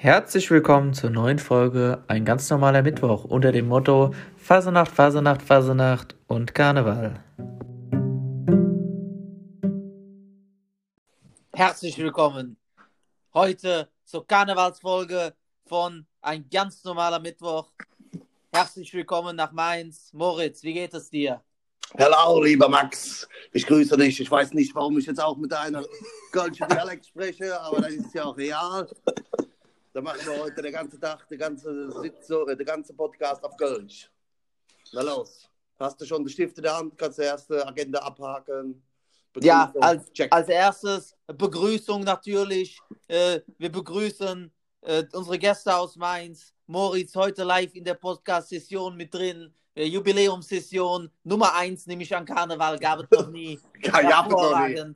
Herzlich willkommen zur neuen Folge Ein ganz normaler Mittwoch unter dem Motto Fasernacht, Fasernacht, Fasernacht und Karneval. Herzlich willkommen heute zur Karnevalsfolge von Ein ganz normaler Mittwoch. Herzlich willkommen nach Mainz. Moritz, wie geht es dir? Hallo, lieber Max. Ich grüße dich. Ich weiß nicht, warum ich jetzt auch mit einer kölschen Dialekt spreche, aber das ist ja auch real. Da machen wir heute den ganzen Tag, den ganzen Sitzung, den ganzen Podcast auf Kölsch. Na los. Hast du schon die Stifte in der Hand? Kannst du die erste Agenda abhaken? Ja, Begrüßung, als, check. als erstes Begrüßung natürlich. Äh, wir begrüßen äh, unsere Gäste aus Mainz. Moritz heute live in der Podcast-Session mit drin. Äh, Jubiläumssession Nummer 1, nämlich an Karneval, gab es noch nie. Ja, ja, noch nie.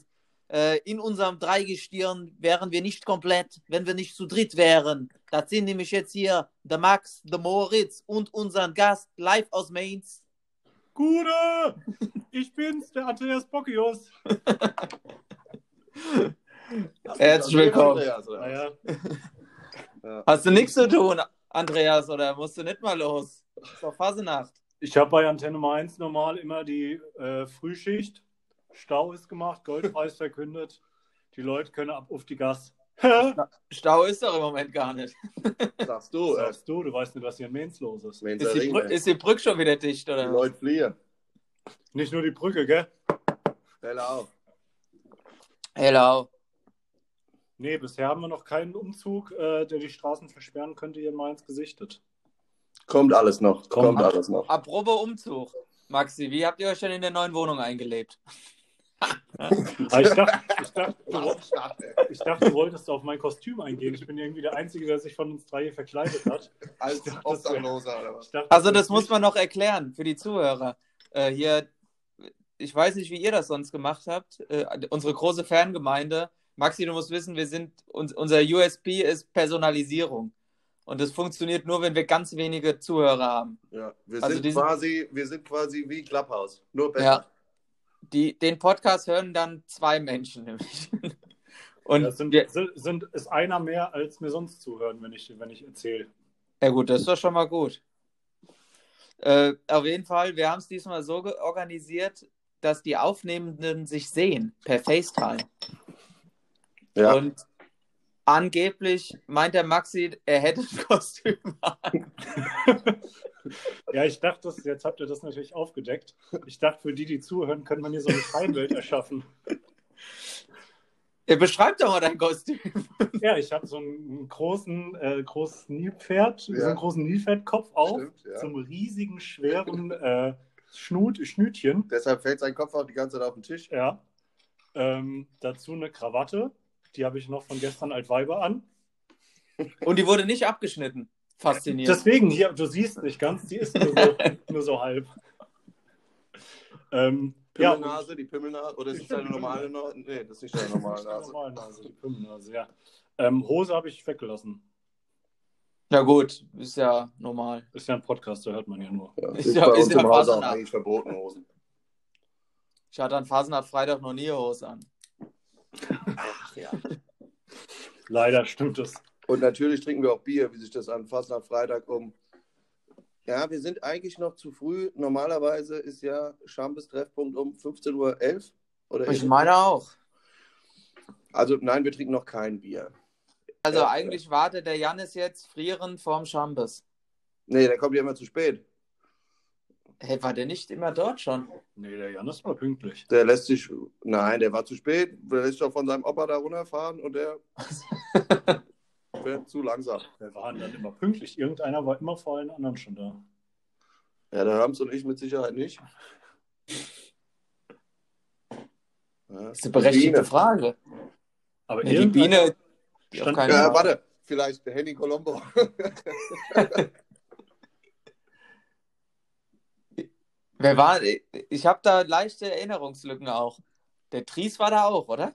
Äh, in unserem Dreigestirn wären wir nicht komplett, wenn wir nicht zu dritt wären. Das sind nämlich jetzt hier der Max, der Moritz und unseren Gast live aus Mainz. Gute! Ich bin's, der Andreas Bockius. Herzlich willkommen. Andreas, oder? Naja, Hast du nichts zu tun, Andreas, oder musst du nicht mal los? Ist doch Phasenacht. ich habe bei Antenne Mainz normal immer die äh, Frühschicht. Stau ist gemacht, Goldpreis verkündet. Die Leute können ab auf die Gas. Stau ist doch im Moment gar nicht. Sagst du, äh, Sagst du, du weißt nicht, was hier in Mainz los ist. wenn Ist die, Brü ist die Brücke schon wieder dicht, die oder? Leute fliehen. Nicht nur die Brücke, gell? Hello. Hello. Nee, bisher haben wir noch keinen Umzug, äh, der die Straßen versperren könnte, hier in Mainz gesichtet. Kommt alles noch. Kommt, Kommt. alles noch. Apropos Umzug. Maxi, wie habt ihr euch denn in der neuen Wohnung eingelebt? Ich dachte, ich, dachte, du, ich dachte, du wolltest auf mein Kostüm eingehen. Ich bin irgendwie der Einzige, der sich von uns drei hier verkleidet hat. Als dachte, Obdachloser oder was? Also das muss man noch erklären für die Zuhörer. Äh, hier, ich weiß nicht, wie ihr das sonst gemacht habt. Äh, unsere große Fangemeinde. Maxi, du musst wissen, wir sind, uns, unser USP ist Personalisierung. Und das funktioniert nur, wenn wir ganz wenige Zuhörer haben. Ja, wir Also sind quasi, wir sind quasi wie Clubhouse. Nur besser. Ja. Die, den Podcast hören dann zwei Menschen nämlich. Und Das sind, wir, sind, sind, ist einer mehr, als mir sonst zuhören, wenn ich, wenn ich erzähle. ja gut, das ist doch schon mal gut. Äh, auf jeden Fall, wir haben es diesmal so organisiert, dass die Aufnehmenden sich sehen per FaceTime. Ja. Und angeblich meint der Maxi, er hätte ein Kostüm an. Ja, ich dachte, das, jetzt habt ihr das natürlich aufgedeckt. Ich dachte, für die, die zuhören, können wir hier so eine Scheinwelt erschaffen. Er beschreibt doch mal dein Kostüm. Ja, ich habe so einen großen, äh, großes Nilpferd, so Ja. einen großen Nilpferdkopf auf, Stimmt, ja. zum riesigen, schweren äh, Schnut, Schnütchen. Deshalb fällt sein Kopf auch die ganze Zeit auf den Tisch. Ja. Ähm, dazu eine Krawatte, die habe ich noch von gestern Altweiber an. Und die wurde nicht abgeschnitten. Faszinierend. Deswegen, hier, du siehst nicht ganz, die ist nur so, nur so halb. Ähm, ja, Pimmelnase, die Pimmelnase, oder ist es deine normale. Nase? Nee, das ist nicht deine normale Die Nase. normale Nase, die Pimmelnase, ja. Ähm, Hose habe ich weggelassen. Ja gut, ist ja normal. Ist ja ein Podcast, da hört man ja nur. Ja, Ist ist ja- ist ja Fasernacht. verboten, Hosen. Ich hatte an Phasenart Freitag noch nie Hose an. Ach ja. Leider stimmt es. Und natürlich trinken wir auch Bier, wie sich das an fast nach Freitag um. Ja, wir sind eigentlich noch zu früh. Normalerweise ist ja Schambes Treffpunkt um 15.11 Uhr. Oder Ich meine auch. Also nein, wir trinken noch kein Bier. Also Ja. eigentlich wartet der Jannis jetzt frierend vorm Schambes. Nee, der kommt ja immer zu spät. Hey, war der nicht immer dort schon? Nee, der Jan ist mal pünktlich. Der lässt sich. Nein, der war zu spät. Der lässt sich auch von seinem Opa da runterfahren und der fährt zu langsam. Wir waren dann immer pünktlich. Irgendeiner war immer vor allen anderen schon da. Ja, der Rams und ich mit Sicherheit nicht. Ja, Das ist eine berechtigte Biene. Frage. Aber Nee, die Biene, die Ja, warte, vielleicht der Henny Colombo. Wer war? Ich habe da leichte Erinnerungslücken auch. Der Tries war da auch, oder?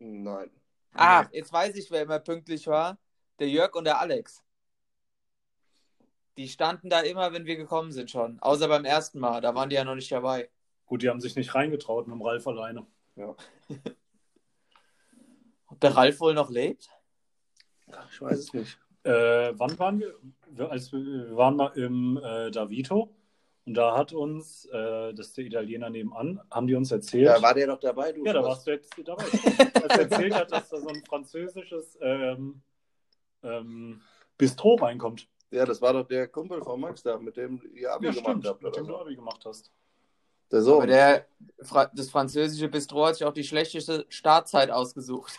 Nein. Ah, jetzt weiß ich, wer immer pünktlich war. Der Jörg und der Alex. Die standen da immer, wenn wir gekommen sind schon. Außer beim ersten Mal. Da waren die ja noch nicht dabei. Gut, die haben sich nicht reingetraut mit dem Ralf alleine. Ob der Ralf wohl noch lebt? Ich weiß es nicht. Äh, wann waren wir? wir, als wir, wir waren mal im äh, Davito und da hat uns, äh, das ist der Italiener nebenan, haben die uns erzählt. Da war der noch dabei, du. ja, da warst du jetzt dabei. Als er erzählt hat, dass da so ein französisches ähm, ähm, Bistro reinkommt. Ja, das war doch der Kumpel von Max da, mit dem ihr Abi Ja, gemacht stimmt, habt. mit Oder dem du so. Abi gemacht hast. Der Sohn. Aber der, das französische Bistro hat sich auch die schlechteste Startzeit ausgesucht.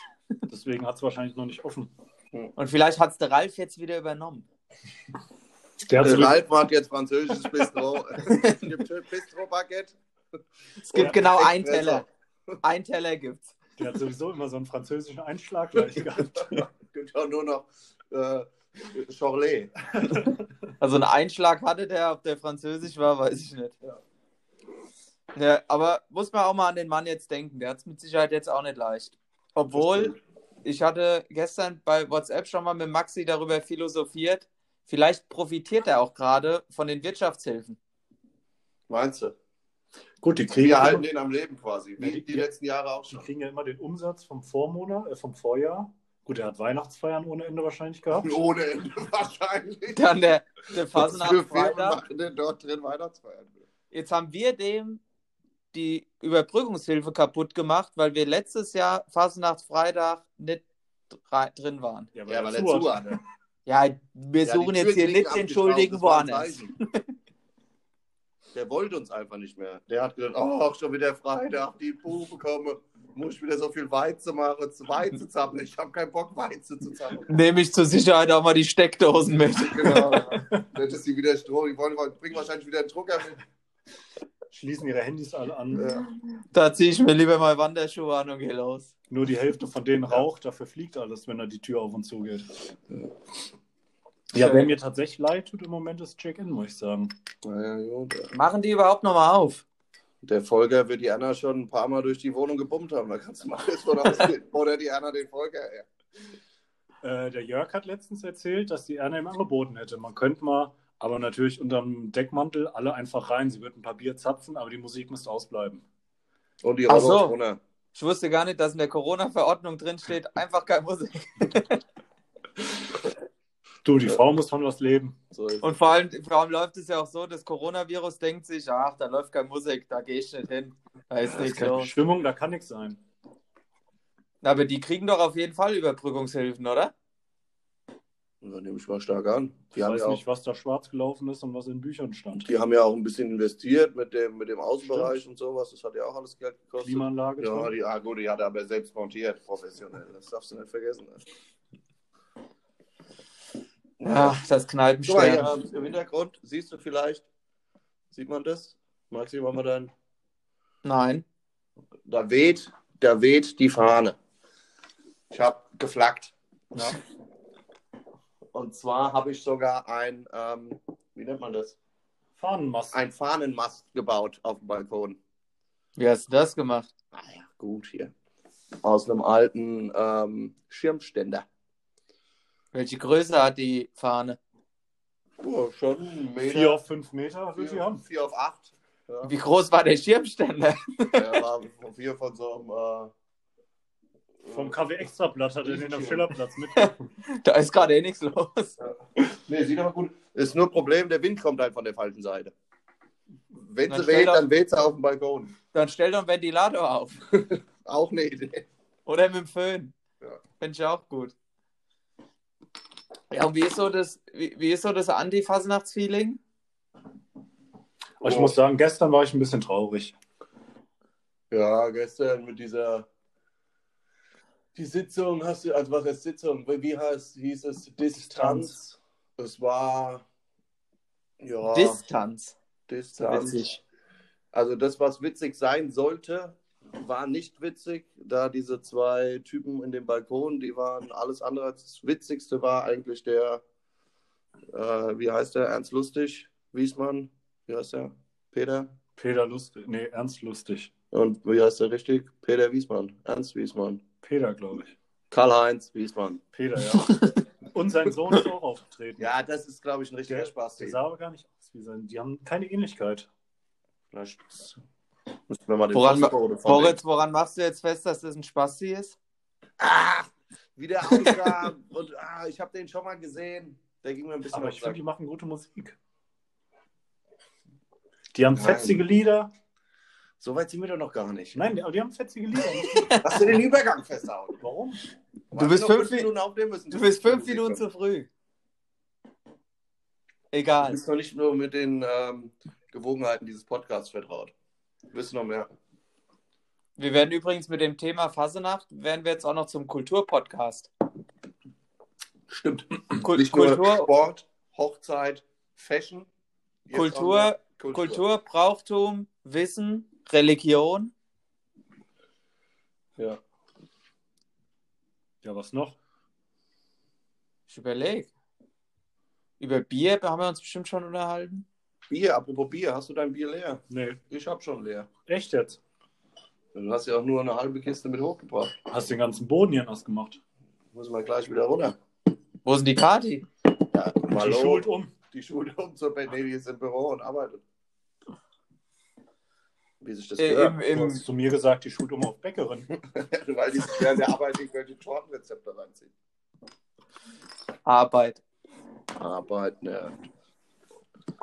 Deswegen hat es wahrscheinlich noch nicht offen. Und vielleicht hat es der Ralf jetzt wieder übernommen. Der hat Ralf macht jetzt französisches Bistro. es gibt Bistro-Baguette. Es gibt Ja, genau einen. Teller. Ein Teller gibt's. der hat sowieso immer so einen französischen Einschlag gleich gehabt. gibt auch nur noch äh, Chorlet. Also einen Einschlag hatte der, ob der französisch war, weiß ich nicht. Ja, aber muss man auch mal an den Mann jetzt denken. Der hat es mit Sicherheit jetzt auch nicht leicht. Obwohl, ich hatte gestern bei WhatsApp schon mal mit Maxi darüber philosophiert. Vielleicht profitiert er auch gerade von den Wirtschaftshilfen. Meinst du? Gut, die kriegen, Wir ja halten den am Leben quasi. Wie die- die letzten Jahre auch die schon. kriegen ja immer den Umsatz vom Vormonat, äh, vom Vorjahr. Gut, er hat Weihnachtsfeiern ohne Ende wahrscheinlich gehabt. Ohne Ende wahrscheinlich. Dann der, der Fasnacht für Firmen Freitag. machen denn dort drin Weihnachtsfeiern? Jetzt haben wir dem die Überbrückungshilfe kaputt gemacht, weil wir letztes Jahr Fasnachtsfreitag nicht dr- drin waren. Ja, Ja, weil der er zu zu hat. hatte. Ja, wir Ja, suchen die jetzt hier nicht den Schuldigen woanders. Der wollte uns einfach nicht mehr. Der hat gesagt, oh, schon wieder Freitag, die Buben kommen. Muss ich wieder so viel Weizen machen, zu Weizen zappeln. Ich habe keinen Bock, Weizen zu zappeln. Nehme ich zur Sicherheit auch mal die Steckdosen mit. Genau. Dann ist sie wieder Strom. Die wollen, bringen wahrscheinlich wieder einen Drucker mit. Schließen ihre Handys alle an. Ja. Da ziehe ich mir lieber mal Wanderschuhe an und gehe los. Nur die Hälfte von denen raucht, dafür fliegt alles, wenn da die Tür auf und zu geht. Ja, wer mir tatsächlich leid tut im Moment ist Check-In, muss ich sagen. Naja, gut. Machen die überhaupt nochmal auf? Der Folger wird die Anna schon ein paar Mal durch die Wohnung gebummt haben. Da kannst du mal jetzt von ausgehen. Oder die Anna den Folger. Ja. Äh, der Jörg hat letztens erzählt, dass die Erna ihm angeboten hätte. Man könnte mal, aber natürlich unterm Deckmantel alle einfach rein. Sie wird ein paar Bier zapfen, aber die Musik müsste ausbleiben. Und die Ach so. Ich wusste gar nicht, dass in der Corona-Verordnung drin steht, einfach keine Musik. Du, die Frau muss von was leben. So Und vor allem, vor allem läuft es ja auch so, das Coronavirus denkt sich, ach, da läuft keine Musik, da gehe ich nicht hin. Da ist ist nichts keine los. Stimmung, da kann nichts sein. Aber die kriegen doch auf jeden Fall Überbrückungshilfen, oder? Da nehme ich mal stark an. Die Ich haben, weiß ja auch, nicht, was da schwarz gelaufen ist und was in Büchern stand. die haben ja auch ein bisschen investiert mit dem, mit dem Außenbereich und sowas. Das hat ja auch alles Geld gekostet. Klimaanlage. Ja, drin. die, ah, gut, die hat er aber selbst montiert, professionell. Das darfst du nicht vergessen. Ja, das Guck mal, im Hintergrund, siehst du vielleicht, sieht man das? Maxi, mach mal dein. Nein. Da weht, da weht die Fahne. Ich habe geflaggt. Ja. Und zwar habe ich sogar ein, ähm, wie nennt man das? Fahnenmast. Ein Fahnenmast gebaut auf dem Balkon. Wie hast du das gemacht? Ah ja, gut hier. Aus einem alten ähm, Schirmständer. Welche Größe hat die Fahne? Oh, schon ein Meter. Vier auf fünf Meter wird sie vier, haben. vier auf acht. Ja. Wie groß war der Schirmständer? Er war von vier von so einem. Vom KW Extrablatt hat er den am Schillerplatz mit. Da ist gerade eh nichts los. Nee, sieht aber gut. Ist nur ein Problem, der Wind kommt halt von der falschen Seite. Wenn Dann sie weht, dann weht sie auf dem Balkon. Dann stell doch einen Ventilator auf. Auch eine Idee. Oder mit dem Föhn. Ja. Finde ich auch gut. Ja, und wie ist so das, wie, wie ist so das Anti-Fasnachtsfeeling? Aber ich muss sagen, gestern war ich ein bisschen traurig. Ja, gestern mit dieser die Sitzung hast du, also was heißt Sitzung? Wie heißt, hieß es? Distanz. Es war ja Distanz. Distanz. Witzig. Also das, was witzig sein sollte, war nicht witzig, da diese zwei Typen in dem Balkon, die waren alles andere als das Witzigste war eigentlich der, äh, wie heißt der, Ernst Lustig, Wiesmann, wie heißt der, Peter? Peter lustig. Nee, Ernst lustig. Und wie heißt der richtig? Peter Wiesmann, Ernst Wiesmann. Peter, glaube ich. Karl-Heinz Wiesmann. Peter, ja. Und sein Sohn ist auch aufgetreten. Ja, das ist, glaube ich, ein richtiger der, Spaß. der sah aber gar nicht aus wie sein. Die haben keine Ähnlichkeit. Vielleicht müssen wir mal den Woran, Moritz, woran machst du jetzt fest, dass das ein Spasti ist? Ah, wie der aussah. und ah, ich habe den schon mal gesehen. Der ging mir ein bisschen Aber ich finde, die machen gute Musik. Die haben Nein. fetzige Lieder. So weit sind wir doch noch gar nicht. Nein, aber die haben fetzige Lieder. Hast du den Übergang festhauen? Warum? Du bist fünf Minuten aufnehmen müssen. Du bist fünf Minuten zu früh. Du Egal. bist noch nicht nur mit den ähm, Gewogenheiten dieses Podcasts vertraut. Du bist noch mehr. Wir werden übrigens mit dem Thema Fasenacht, werden wir jetzt auch noch zum Kulturpodcast. Stimmt. Kul Nicht nur Kultur, Sport, Hochzeit, Fashion. Kultur, Kultur. Kultur, Brauchtum, Wissen, Religion. Ja. Ja, was noch? Ich überlege. Über Bier haben wir uns bestimmt schon unterhalten. Bier, apropos Bier, hast du dein Bier leer? Nee. Ich hab schon leer. Echt jetzt? Du hast ja auch nur eine halbe Kiste mit hochgebracht. Hast den ganzen Boden hier nass gemacht. Muss mal gleich wieder runter. Wo sind die Kati? Ja, Die schult um. Die Schule um zur Bett. Nee, die ist im Büro und arbeitet. Wie sich das Äh, gehört. im, Du im, hast zu mir gesagt, die schult um auf Bäckerin. Weil die sich während der Arbeit irgendwelche Tortenrezepte reinziehen. Arbeit. Arbeit, ne.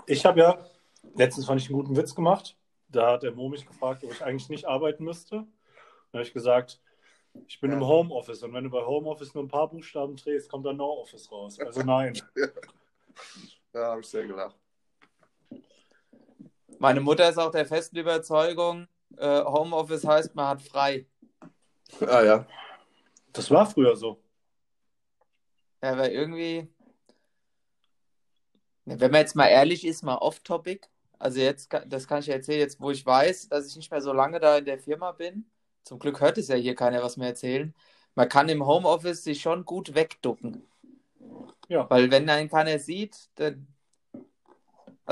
Ich habe ja, letztens fand ich einen guten Witz gemacht. Da hat der Mo mich gefragt, ob ich eigentlich nicht arbeiten müsste. Da habe ich gesagt, ich bin Ja. im Homeoffice und wenn du bei Homeoffice nur ein paar Buchstaben drehst, kommt dann No Office raus. Also nein. Da habe ich sehr gelacht. Meine Mutter ist auch der festen Überzeugung, äh, Homeoffice heißt, man hat frei. Ah ja. Das war früher so. Ja, aber irgendwie, Ja, wenn man jetzt mal ehrlich ist, mal off-topic. Also jetzt, das kann ich ja erzählen, jetzt wo ich weiß, dass ich nicht mehr so lange da in der Firma bin. Zum Glück hört es ja hier keiner was mehr erzählen. Man kann im Homeoffice sich schon gut wegducken. Ja. Weil wenn einen keiner sieht, dann.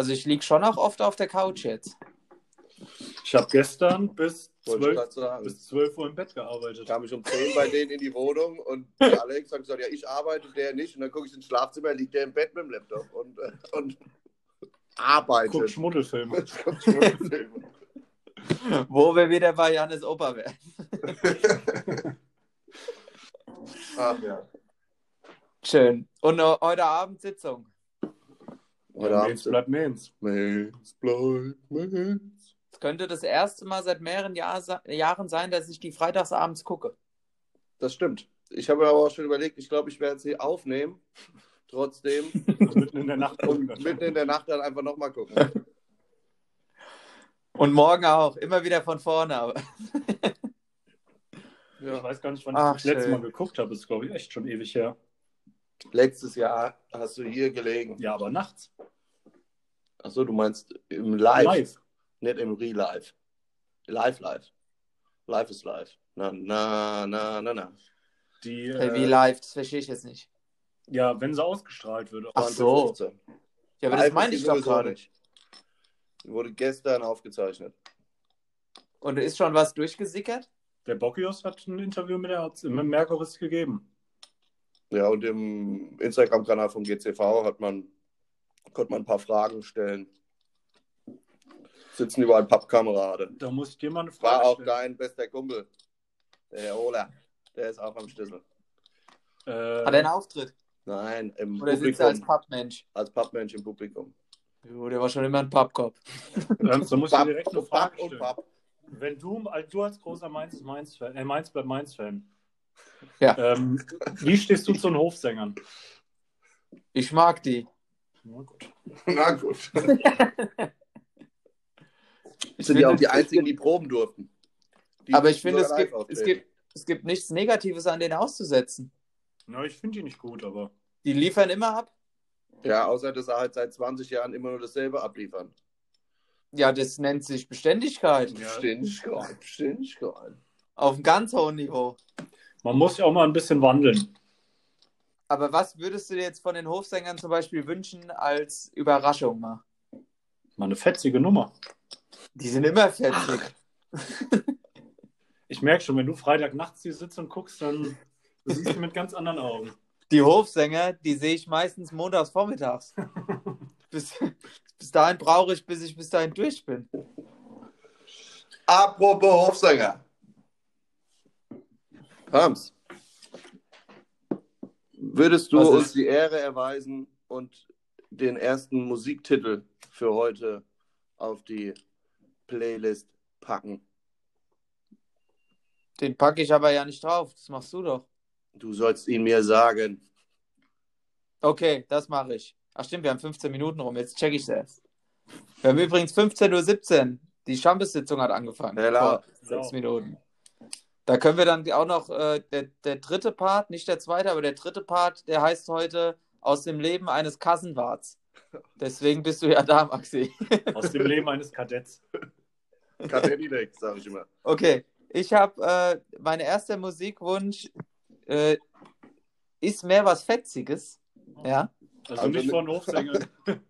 Also ich liege schon auch oft auf der Couch jetzt. Ich habe gestern bis Wollte ich 12, gerade sagen. bis 12 Uhr im Bett gearbeitet. kam ich um 10 bei denen in die Wohnung und der Alex hat gesagt, ja, ich arbeite, der nicht. Und dann gucke ich ins Schlafzimmer, liegt der im Bett mit dem Laptop und, äh, und arbeitet. Guck Schmuddelfilme. Guckt Schmuddelfilme. Wo wir wieder bei Janis Opa wären. Ach ja. Schön. Und äh, heute Abend Sitzung. Heute Ja, Abend bleibt Mainz. Mainz bleibt Mainz. Es könnte das erste Mal seit mehreren Jahr, Jahren sein, dass ich die freitagsabends gucke. Das stimmt. Ich habe mir aber auch schon überlegt, ich glaube, ich werde sie aufnehmen. Trotzdem. Und mitten in der Nacht Und gucken. mitten in der Nacht dann einfach nochmal gucken. Und morgen auch. Immer wieder von vorne. Aber Ich Ja. weiß gar nicht, wann Ach, ich das letzte. Mal geguckt habe. Das ist, glaube ich, echt schon ewig her. Letztes Jahr hast du hier gelegen. Ja, aber nachts. Achso, du meinst im Live, Live. nicht im Real Life. Live, live. Live ist live. Na, na, na, na, na. Die, hey, wie äh, live, das verstehe ich jetzt nicht. ja, wenn sie ausgestrahlt wird. Ach so. 15. Ja, aber Live das meine ich doch gerade. nicht. Die wurde gestern aufgezeichnet. Und ist schon was durchgesickert? Der Bockius hat ein Interview mit der mit Merkuris gegeben. Ja, und im Instagram-Kanal vom GCV hat man, konnte man ein paar Fragen stellen. Sitzen überall Pappkamerade. Da muss ich dir mal eine War Frage auch stellen. dein bester Kumpel. Der Herr Ola. Der ist auch am Schlüssel. Äh, Hat er einen Auftritt? Nein, im Oder sitzt er als Publikum. Pappmensch? Als Pappmensch im Publikum. Jo, der war schon immer ein Pappkopf. dann, dann muss ich dir direkt eine Frage stellen. Wenn du, als du als großer Mainz, Mainz äh, Mainz bleibt Mainz Fan, Ja. ähm, wie stehst du zu den Hofsängern? Ich mag die. Na gut. Na gut. Ich sind ja auch die einzigen, die proben durften. Die Aber ich finde, es gibt, es, gibt, es gibt nichts Negatives an denen auszusetzen. Na, ich finde die nicht gut, aber Die liefern immer ab. Ja, außer dass sie halt seit 20 Jahren immer nur dasselbe abliefern. Ja, das nennt sich Beständigkeit. Ja. Beständigkeit, Beständigkeit. Auf einem ganz hohen Niveau. Man muss ja auch mal ein bisschen wandeln. Aber was würdest du dir jetzt von den Hofsängern zum Beispiel wünschen als Überraschung mal? Mal eine fetzige Nummer. Die sind immer fetzig. Ich merke schon, wenn du Freitag nachts hier sitzt und guckst, dann siehst du mit ganz anderen Augen. Die Hofsänger, die sehe ich meistens montags vormittags. bis, bis dahin brauche ich, bis ich bis dahin durch bin. Apropos Hofsänger. Pams, Würdest du Was ist- uns die Ehre erweisen und den ersten Musiktitel für heute auf die Playlist packen? Den packe ich aber ja nicht drauf. Das machst du doch. Du sollst ihn mir sagen. Okay, das mache ich. Ach stimmt, wir haben 15 Minuten rum. Jetzt check ich erst. Wir haben übrigens 15.17 Uhr. Die Champions-Sitzung hat angefangen. Hella. Vor sechs Minuten. Da können wir dann auch noch, äh, der, der dritte Part, nicht der zweite, aber der dritte Part, der heißt heute Aus dem Leben eines Kassenwarts. Deswegen bist du ja da, Maxi. Aus dem Leben eines Kadetts. Katerinex, sag ich immer. Okay, ich habe, äh, mein erster Musikwunsch äh, ist mehr was Fetziges. Ja. Also, nicht von Hofsänger.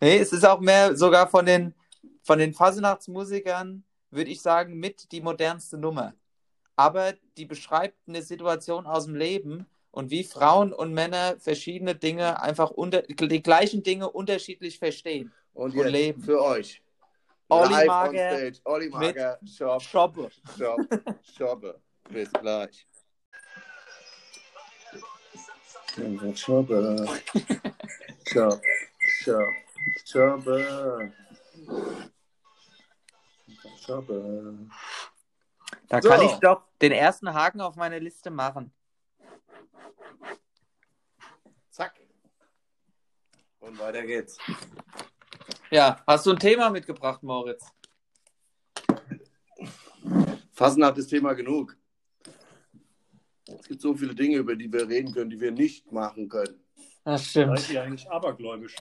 Nee, es ist auch mehr sogar von den, von den Fasenachtsmusikern, würde ich sagen, mit die modernste Nummer. Aber die beschreibt eine Situation aus dem Leben und wie Frauen und Männer verschiedene Dinge einfach unter, die gleichen Dinge unterschiedlich verstehen. Und Und jetzt leben. für euch. Olli Mager. Olli Mager, Shop, Shoppe. Shop, Shoppe. Bis gleich. Shoppe. Shop, Shop, Shoppe. Shoppe. Da So. kann ich doch den ersten Haken auf meine Liste machen. Zack. Und weiter geht's. Ja, hast du ein Thema mitgebracht, Moritz? Fasnacht ist Thema genug. Es gibt so viele Dinge, über die wir reden können, die wir nicht machen können. Das Seid ihr eigentlich abergläubisch?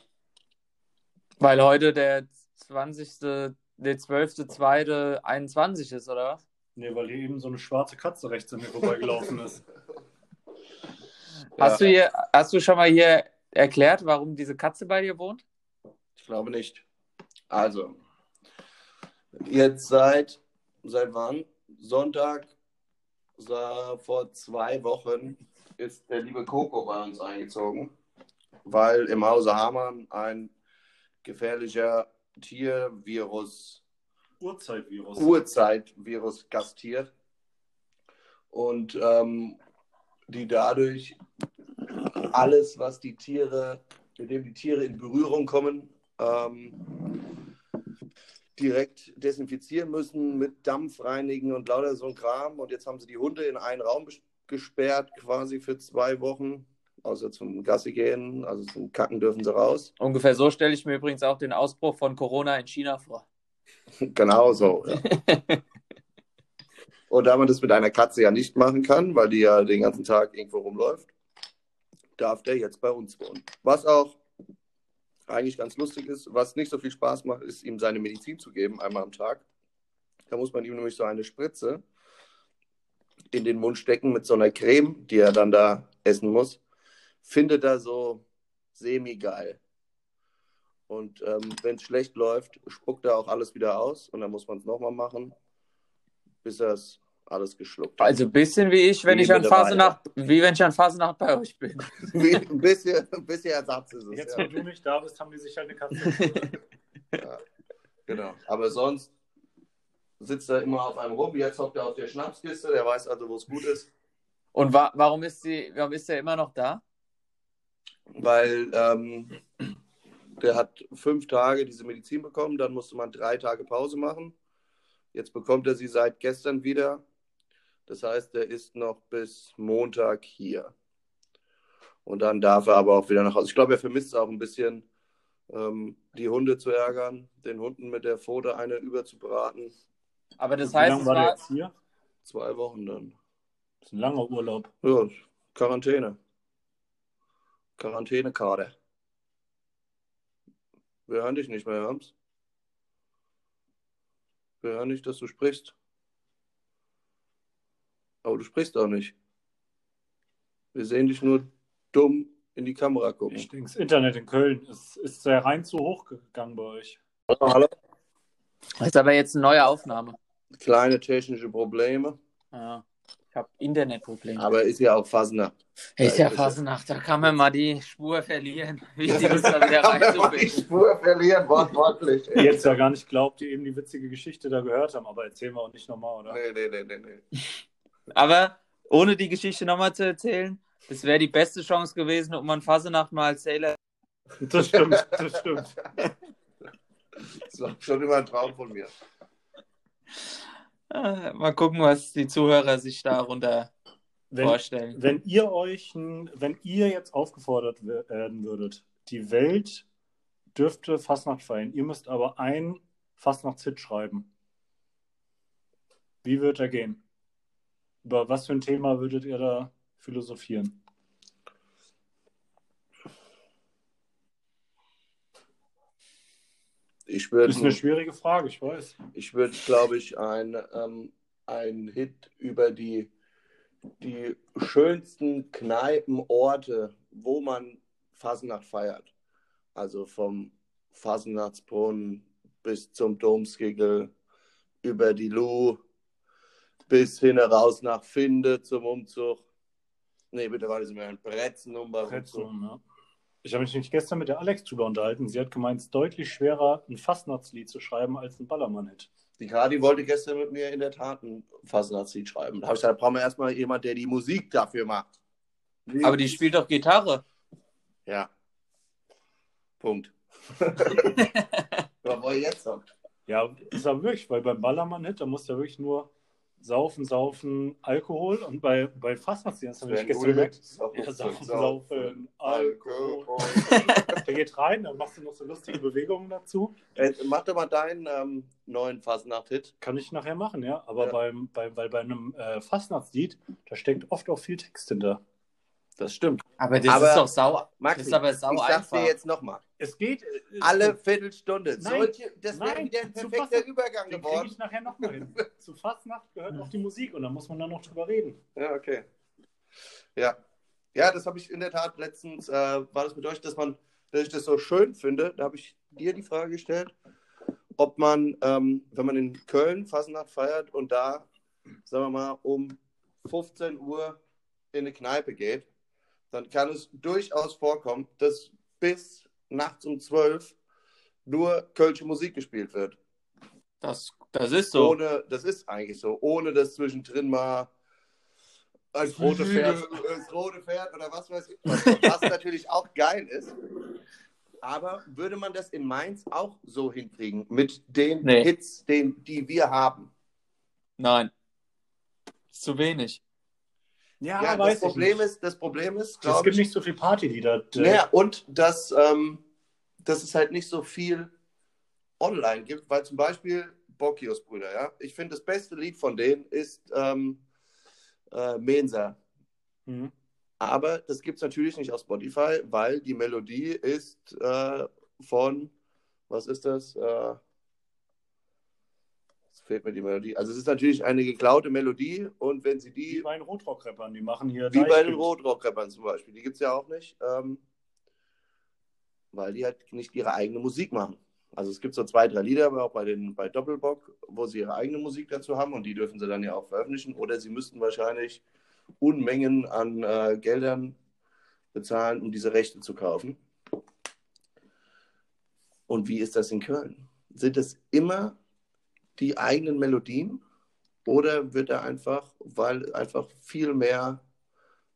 Weil heute der 20. der 12.2.21 ist, oder was? Nee, weil hier eben so eine schwarze Katze rechts an mir vorbeigelaufen ist. Hast, du hier, hast du schon mal hier erklärt, warum diese Katze bei dir wohnt? Ich glaube nicht. Also, jetzt seit, seit wann? Sonntag, vor zwei Wochen ist der liebe Coco bei uns eingezogen, weil im Hause Hamann ein gefährlicher Tiervirus Urzeitvirus. Urzeitvirus gastiert und ähm, die dadurch alles, was die Tiere, mit dem die Tiere in Berührung kommen, ähm, direkt desinfizieren müssen, mit Dampf reinigen und lauter so ein Kram. Und jetzt haben sie die Hunde in einen Raum gesperrt, quasi für zwei Wochen, außer zum Gassi gehen, also zum Kacken dürfen sie raus. Ungefähr so stelle ich mir übrigens auch den Ausbruch von Corona in China vor. Genau so. Ja. Und da man das mit einer Katze ja nicht machen kann, weil die ja den ganzen Tag irgendwo rumläuft, darf der jetzt bei uns wohnen. Was auch eigentlich ganz lustig ist, was nicht so viel Spaß macht, ist ihm seine Medizin zu geben, einmal am Tag. Da muss man ihm nämlich so eine Spritze in den Mund stecken mit so einer Creme, die er dann da essen muss. Findet er so semi-geil. Und ähm, wenn es schlecht läuft, spuckt er auch alles wieder aus und dann muss man es nochmal machen, bis er es alles geschluckt hat. Also ein bisschen wie ich, wenn Wie ich an Phasenacht, wie wenn ich an Phasenacht bei euch bin. Wie, ein, bisschen, ein bisschen Ersatz ist es. Jetzt, ja. wo du nicht da bist, haben die sich halt eine Katze. Ja, genau. Aber sonst sitzt er immer auf einem rum. Jetzt hockt er auf der Schnapskiste, der weiß also, wo es gut ist. Und wa warum ist sie, warum ist er immer noch da? Weil ähm, der hat fünf Tage diese Medizin bekommen, dann musste man drei Tage Pause machen. Jetzt bekommt er sie seit gestern wieder. Das heißt, er ist noch bis Montag hier. Und dann darf er aber auch wieder nach Hause. Ich glaube, er vermisst auch ein bisschen, ähm, die Hunde zu ärgern, den Hunden mit der Pfote eine überzubraten. Aber das Wie heißt, lange es war der war, jetzt hier? Zwei Wochen dann. Das ist ein langer Urlaub. Ja, Quarantäne. Quarantänekarte. Wir hören dich nicht mehr, Hams. Wir hören nicht, dass du sprichst. Aber du sprichst auch nicht. Wir sehen dich nur dumm in die Kamera gucken. Ich denke, das Internet in Köln ist, ist der Rhein zu hoch gegangen bei euch. Hallo, hallo. das ist aber jetzt eine neue Aufnahme. Kleine technische Probleme, Ja. Ich habe Internetprobleme. aber ist ja auch Fasnacht. ist ja ist ja- Phasenacht, da kann man mal die Spur verlieren. Wichtig ist da wieder man die. Spur verlieren, wortwörtlich. Die jetzt ja gar nicht glaubt, die eben die witzige Geschichte da gehört haben, aber erzählen wir auch nicht nochmal, oder? Nee, nee, nee, nee, nee. Aber ohne die Geschichte nochmal zu erzählen, Das wäre die beste Chance gewesen, um an Fasenacht mal als Sailor. Das stimmt, das stimmt. Das war schon immer ein Traum von mir. Äh, Mal gucken, was die Zuhörer sich darunter Wenn, vorstellen. wenn ihr euch, wenn ihr jetzt aufgefordert wer- werden würdet, die Welt dürfte Fastnacht feiern, ihr müsst aber ein Fastnachtshit schreiben. Wie wird er gehen? Über was für ein Thema würdet ihr da philosophieren? Ich würde, Ist eine schwierige Frage, ich weiß. ich würde, glaube ich, ein, ähm, ein Hit über die, die schönsten Kneipenorte, wo man Fasnacht feiert. Also vom Fasnachtsbrunnen bis zum Domskegel, über die Lu, bis hin raus nach Finde zum Umzug. Nee, mittlerweile sind wir in Bretzen um bei Rätsel, ja. Ich habe mich nämlich gestern mit der Alex drüber unterhalten. Sie hat gemeint, es ist deutlich schwerer, ein Fastnachtslied zu schreiben, als ein Ballermann-Hit. Die Kadi wollte gestern mit mir in der Tat ein Fasnachtslied schreiben. Da habe ich gesagt, da brauchen wir erstmal jemanden, der die Musik dafür macht. Aber die spielt doch Gitarre. Ja. Punkt. Was wollt ihr jetzt noch? Ja, ist aber wirklich, weil beim Ballermann-Hit, da muss ja wirklich nur saufen, saufen, Alkohol und bei, bei Fastnachtslied, das habe ich gestern gemerkt, ja, saufen, saufen, Alkohol. Der geht rein, dann machst du noch so lustige Bewegungen dazu. Äh, mach doch mal deinen ähm, neuen Fasnacht-Hit. Kann ich nachher machen, ja. Aber Ja. Beim, bei, weil bei einem äh, Fastnachtslied, da steckt oft auch viel Text hinter. Das stimmt. Aber das Aber, ist doch sau. Maxi, das ist aber sau ich sag's einfach. dir jetzt nochmal. Es geht. äh, Alle Viertelstunde. Nein, Solche, das wäre nein, wieder ein perfekter Fastnacht- Übergang Den geworden. ich nachher nochmal hin. Zu Fastnacht gehört auch die Musik und da muss man dann noch drüber reden. Ja, okay. Ja. Ja, das habe ich in der Tat letztens, äh, war das mit euch, dass man, dass ich das so schön finde. Da habe ich dir die Frage gestellt, ob man, ähm, wenn man in Köln Fasnacht feiert und da, sagen wir mal, um 15 Uhr in eine Kneipe geht, dann kann es durchaus vorkommen, dass bis nachts um 12 nur kölsche Musik gespielt wird. Das, das ist so. Ohne, das ist eigentlich so, ohne dass zwischendrin mal ein rote Pferd, das rote Pferd oder was weiß ich, was, was natürlich auch geil ist. Aber würde man das in Mainz auch so hinkriegen mit den Nee. Hits, den, die wir haben? Nein. Ist zu wenig. Ja, Ja, das Problem ist, das Problem ist, Es glaube gibt ich, nicht so viel Partylieder. naja, und dass, ähm, dass es halt nicht so viel online gibt, weil zum Beispiel Bocchius Brüder, ja, ich finde das beste Lied von denen ist ähm, äh, Mensa. Mhm. Aber das gibt es natürlich nicht auf Spotify, weil die Melodie ist äh, von, was ist das? Äh, es fehlt mir die Melodie. Also es ist natürlich eine geklaute Melodie und wenn sie Wie die, bei den Rotrock-Rappern, die machen hier. wie bei den. Rotrock-Rappern zum Beispiel, die gibt es ja auch nicht, ähm, weil die halt nicht ihre eigene Musik machen. Also es gibt so zwei, drei Lieder, aber auch bei, den, bei Doppelbock, wo sie ihre eigene Musik dazu haben und die dürfen sie dann ja auch veröffentlichen. Oder sie müssten wahrscheinlich Unmengen an äh, Geldern bezahlen, um diese Rechte zu kaufen. Und wie ist das in Köln? Sind es immer die eigenen Melodien oder wird da einfach, weil einfach viel mehr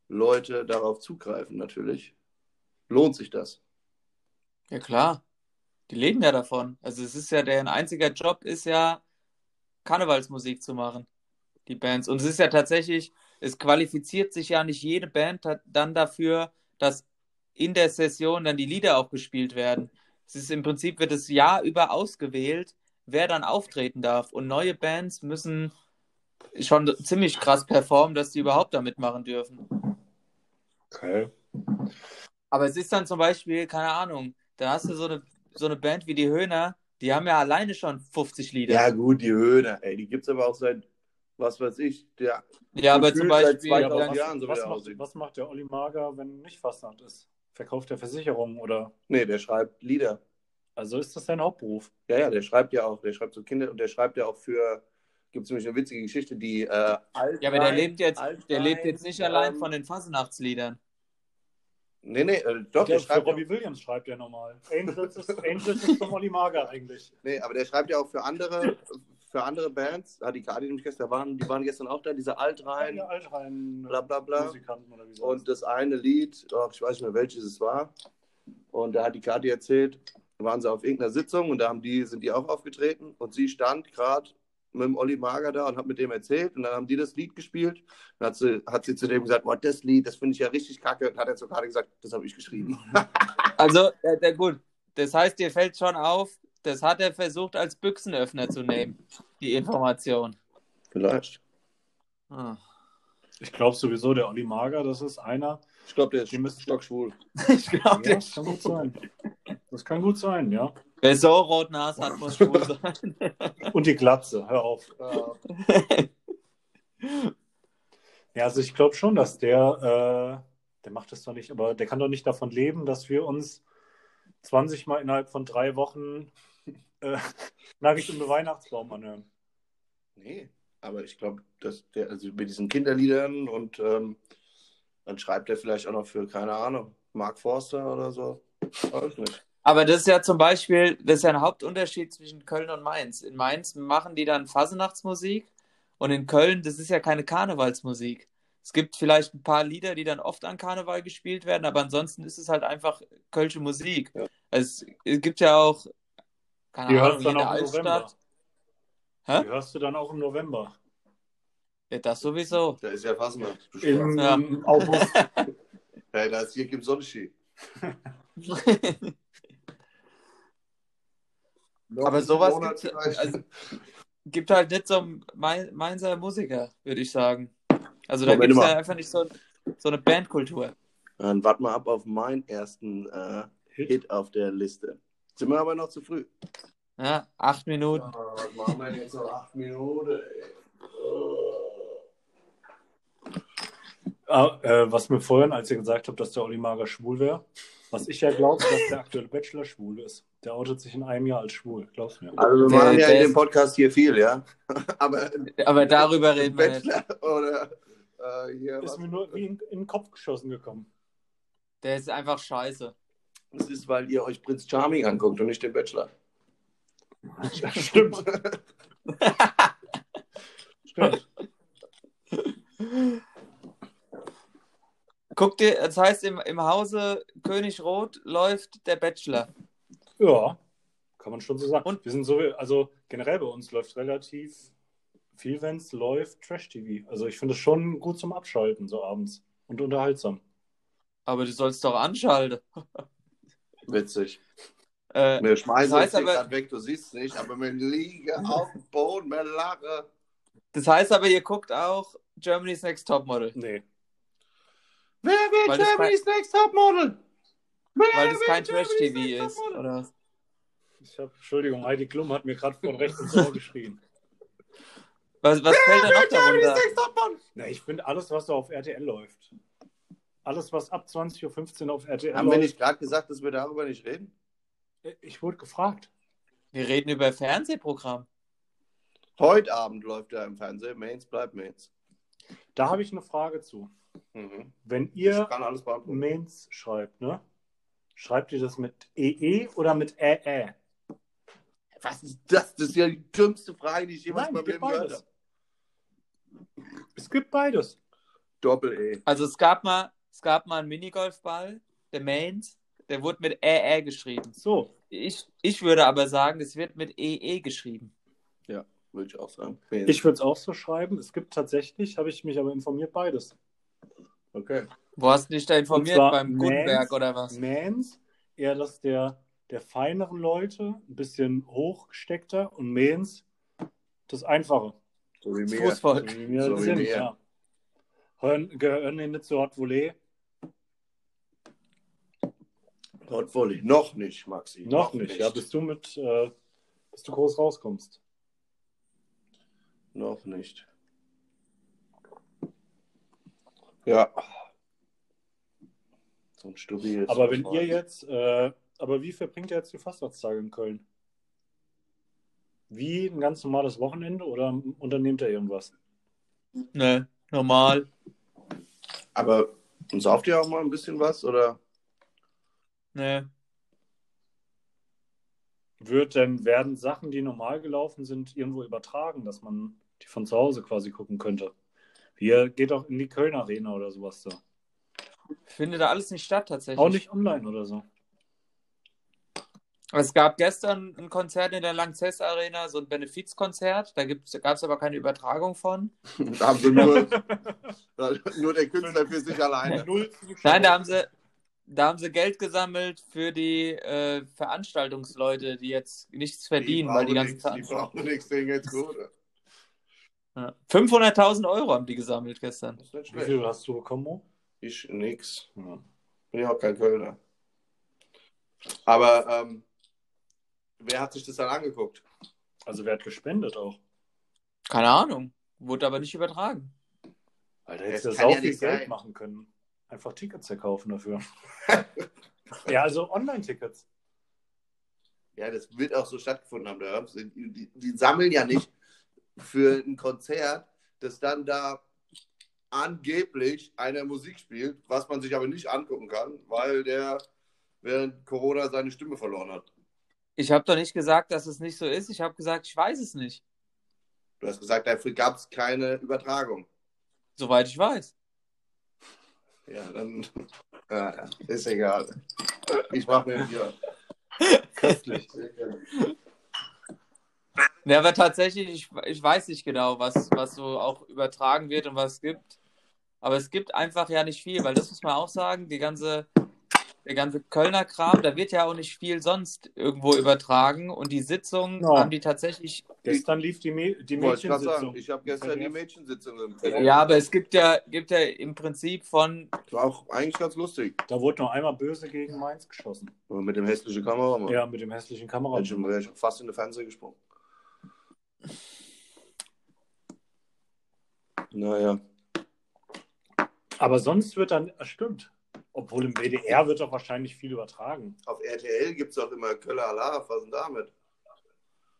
Leute darauf zugreifen natürlich, lohnt sich das? Ja, klar. Die leben ja davon. Also es ist ja, deren einziger Job ist ja, Karnevalsmusik zu machen. Die Bands. Und es ist ja tatsächlich, es qualifiziert sich ja nicht jede Band dann dafür, dass in der Session dann die Lieder auch gespielt werden. Es ist im Prinzip, wird das Jahr über ausgewählt, wer dann auftreten darf. Und neue Bands müssen schon ziemlich krass performen, dass die überhaupt da mitmachen dürfen. Okay. Aber es ist dann zum Beispiel, keine Ahnung, da hast du so eine, so eine Band wie die Höhner, die haben ja alleine schon 50 Lieder. Ja gut, die Höhner, ey, die gibt es aber auch seit, was weiß ich, der, Ja, aber zum seit Beispiel, zwei, Ja, aber Jahren was, Jahren so was, macht, was macht der Olli Mager, wenn nicht Fastnacht ist? Verkauft der Versicherungen oder? nee, der schreibt Lieder. Also ist das sein Hauptberuf? Ja, ja, der schreibt ja auch, der schreibt so Kinder und der schreibt ja auch für, gibt es nämlich eine witzige Geschichte, die äh, Altwein, ja, aber der lebt jetzt, der Altwein, lebt jetzt nicht allein ähm, von den Fasnachtsliedern. Nee, nee, äh, doch, der, Der, für schreibt ja, Robbie Williams schreibt er normal. Angels ist, Angels ist vom Olli Mager eigentlich. nee, aber der schreibt ja auch für andere, für andere Bands, hat die Kadi nämlich gestern, waren, die waren gestern auch da, diese Altreihen, Ja, Altrein, bla bla bla. Musikanten oder wie so. Und das eine Lied, oh, ich weiß nicht mehr welches es war, und da hat die Kati erzählt, da waren sie auf irgendeiner Sitzung und da haben die, sind die auch aufgetreten und sie stand gerade mit dem Olli Mager da und hat mit dem erzählt und dann haben die das Lied gespielt. Dann hat sie, hat sie zu dem gesagt, boah, das Lied, das finde ich ja richtig kacke. Und hat er zu Kati gesagt, das habe ich geschrieben. Also, äh, der, gut. Das heißt, dir fällt schon auf, das hat er versucht, als Büchsenöffner zu nehmen, die Information. Vielleicht. Ah. ich glaube sowieso, der Olli Mager, das ist einer. Ich glaube, der ist Die müssen- stockschwul. Ich glaube, Ja, das kann gut sein. Das kann gut sein, ja. Wer so rot Nase hat, muss schwul sein. Und die Glatze, hör auf. Ja, also ich glaube schon, dass der, äh, der macht das doch nicht, aber der kann doch nicht davon leben, dass wir uns 20 Mal innerhalb von drei Wochen äh, Nachricht um den Weihnachtsbaum anhören. Nee, aber ich glaube, dass der, also mit diesen Kinderliedern und ähm, dann schreibt er vielleicht auch noch für, keine Ahnung, Mark Forster oder so. Weiß ich nicht. Aber das ist ja zum Beispiel, das ist ja ein Hauptunterschied zwischen Köln und Mainz. In Mainz machen die dann Fasenachtsmusik und in Köln, das ist ja keine Karnevalsmusik. Es gibt vielleicht ein paar Lieder, die dann oft an Karneval gespielt werden, aber ansonsten ist es halt einfach kölsche Musik. Ja. Es, es gibt ja auch, keine Die Ahnung, hörst hier du in dann der auch im November. Altstadt. Hä? Die hörst du dann auch im November. Ja, das sowieso. Da ist ja mal. Im Ja. August. Hey, da ist hier gibt Sonnenski. Aber sowas vielleicht. also, gibt halt nicht so Main, Mainzer Musiker, würde ich sagen. Also da gibt es ja einfach nicht so, so eine Bandkultur. Dann warten wir ab auf meinen ersten äh, Hit auf der Liste. Sind wir aber noch zu früh. Ja, acht Minuten. was machen wir denn jetzt noch? Acht Minuten, ey. Ah, äh, was mir vorhin, als ihr gesagt habt, dass der Olli Mager schwul wäre, was ich ja glaube, dass der aktuelle Bachelor schwul ist. Der outet sich in einem Jahr als schwul, glaubst du mir? Also wir machen ja in dem Podcast hier viel, ja. Aber Aber darüber reden wir nicht. Bachelor oder äh, hier Ist was? mir nur wie in, in den Kopf geschossen gekommen. Der ist einfach scheiße. Das ist, weil ihr euch Prinz Charming anguckt und nicht den Bachelor. Stimmt. Stimmt. Guck dir, das heißt, im, im Hause König Rot läuft der Bachelor. Ja, kann man schon so sagen. Und- wir sind so, also generell bei uns läuft relativ viel, wenn es läuft, Trash-TV. Also ich finde es schon gut zum Abschalten, so abends. Und unterhaltsam. Aber du sollst doch anschalten. Witzig. Äh, Wir schmeißen Das heißt uns aber- weg, du siehst es nicht, aber wir liegen auf dem Boden, wir lachen. das heißt aber, ihr guckt auch Germany's Next Topmodel. Nee. Wer das Germany's Next Topmodel? Weil das kein Trash-TV ist. Oder? was? Ich hab, Entschuldigung, Heidi Klum hat mir gerade von rechts ins Ohr geschrien. Was, was fällt da noch darunter? Na, ich finde alles, was da auf RTL läuft. Alles, was ab 20.15 Uhr auf RTL Haben wir läuft. nicht gerade gesagt, dass wir darüber nicht reden? Ich wurde gefragt. Wir reden über Fernsehprogramm. Heute Abend läuft er im Fernsehen. Mains bleibt Mains. Da habe ich eine Frage zu. Mhm. Wenn ihr. Mains schreibt, ne? Schreibt ihr das mit EE oder mit ÄE? Was ist das? Das ist ja die dümmste Frage, die ich jemals Nein, mal es gibt gehört beides. habe. Es gibt beides. Doppel-E. Also es gab mal, es gab mal einen Minigolfball, der Mains, der wurde mit RR geschrieben. So, Ich, ich würde aber sagen, es wird mit EE geschrieben. Würde ich auch sagen. ich würde es auch so schreiben. Es gibt tatsächlich, habe ich mich aber informiert, beides. Okay. Wo hast du dich da informiert? Beim Mans- Gutenberg oder was? Mans, eher das der, der feineren Leute, ein bisschen hochgesteckter und Mains, das Einfache. So wie Das mir. Fußvolk. So wie wir So das wie sind, wir. ja. Hören, gehören die nicht zu Hot Volley? Hot Volley. Noch nicht, Maxi. Noch nicht, ja, bis du mit, äh, bis du groß rauskommst. Noch nicht. Ja. So ein stabiles. Aber wenn ihr jetzt, äh, aber wie verbringt ihr jetzt die Fastnachtstage in Köln? Wie ein ganz normales Wochenende oder unternehmt ihr irgendwas? Ne, normal. Aber sauft ihr auch mal ein bisschen was? Oder? Ne. wird denn, werden Sachen, die normal gelaufen sind, irgendwo übertragen, dass man die von zu Hause quasi gucken könnte? Hier geht auch in die Köln Arena oder sowas da. Findet da alles nicht statt tatsächlich. Auch nicht online oder so. Es gab gestern ein Konzert in der Lanxess Arena, so ein Benefizkonzert. Da gab es aber keine Übertragung von. Da haben sie nur, nur der Künstler für sich alleine. Nein, da haben sie, da haben sie Geld gesammelt für die äh, Veranstaltungsleute, die jetzt nichts verdienen, weil die ganzen nichts, Die brauchen nichts, denen geht's gut. Ja. 500.000 Euro haben die gesammelt gestern. Wie viel hast du bekommen? Mo? Ich nix. Ja. Bin ja auch kein Kölner. Aber ähm, wer hat sich das dann angeguckt? Also wer hat gespendet auch? Keine Ahnung. Wurde aber nicht übertragen. Alter, Das hättest du sau ja viel Geld sein. machen können. Einfach Tickets verkaufen dafür. ja, also Online-Tickets. Ja, das wird auch so stattgefunden haben. Sie- Die, die sammeln ja nicht für ein Konzert, das dann da angeblich einer Musik spielt, was man sich aber nicht angucken kann, weil der während Corona seine Stimme verloren hat. Ich habe doch nicht gesagt, dass es nicht so ist. Ich habe gesagt, ich weiß es nicht. Du hast gesagt, dafür gab es keine Übertragung. Soweit ich weiß. Ja, dann ja, ist egal. Ich mache mir hier. Köstlich. Ja, aber tatsächlich, ich, ich weiß nicht genau, was, was so auch übertragen wird und was es gibt. Aber es gibt einfach ja nicht viel, weil das muss man auch sagen, die ganze, der ganze Kölner Kram, da wird ja auch nicht viel sonst irgendwo übertragen und die Sitzungen Ja. haben die tatsächlich. Gestern lief die, die Wollte ich Mädchensitzung. ich habe gestern die Mädchensitzung im Fernsehen. Ja, aber es gibt ja, gibt ja im Prinzip von, War auch eigentlich ganz lustig. Da wurde noch einmal böse gegen Mainz geschossen. Aber mit dem hässlichen Kameramann. Ja, mit dem hässlichen Kameramann. ich, wäre ich fast in den Fernseher gesprungen. Naja. Aber sonst wird dann, stimmt. Obwohl im WDR wird doch wahrscheinlich viel übertragen. Auf RTL gibt es auch immer Köller Alarv. Was ist denn damit?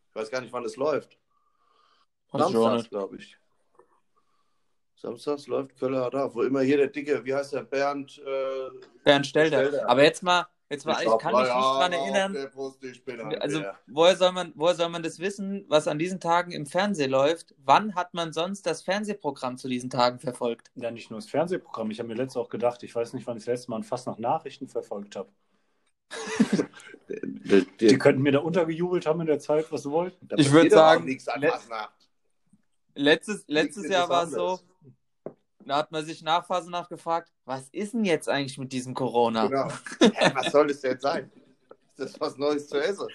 Ich weiß gar nicht, wann es läuft. Samstags, glaube ich. Samstags läuft Köller Alarv. Wo immer hier der Dicke, wie heißt der, Bernd? Äh, Bernd Stelter. Stelter. Aber jetzt mal, jetzt mal, ich glaub, kann mich nicht dran erinnern. ich Also, woher soll, man, woher soll man das wissen, was an diesen Tagen im Fernsehen läuft? Wann hat man sonst das Fernsehprogramm zu diesen Tagen verfolgt? Ja, nicht nur das Fernsehprogramm. Ich habe mir letztes auch gedacht, ich weiß nicht, wann ich das letzte Mal fast nach Nachrichten verfolgt habe. Die, Die könnten mir da untergejubelt haben in der Zeit, was sie wollten. da Ich würd passiert doch auch sagen, nichts an let- Fasnacht. Letztes, letztes Jahr war es so. Da hat man sich nach Phasenacht gefragt, was ist denn jetzt eigentlich mit diesem Corona? Genau. Hä, was soll das denn sein? Ist das was Neues zu essen?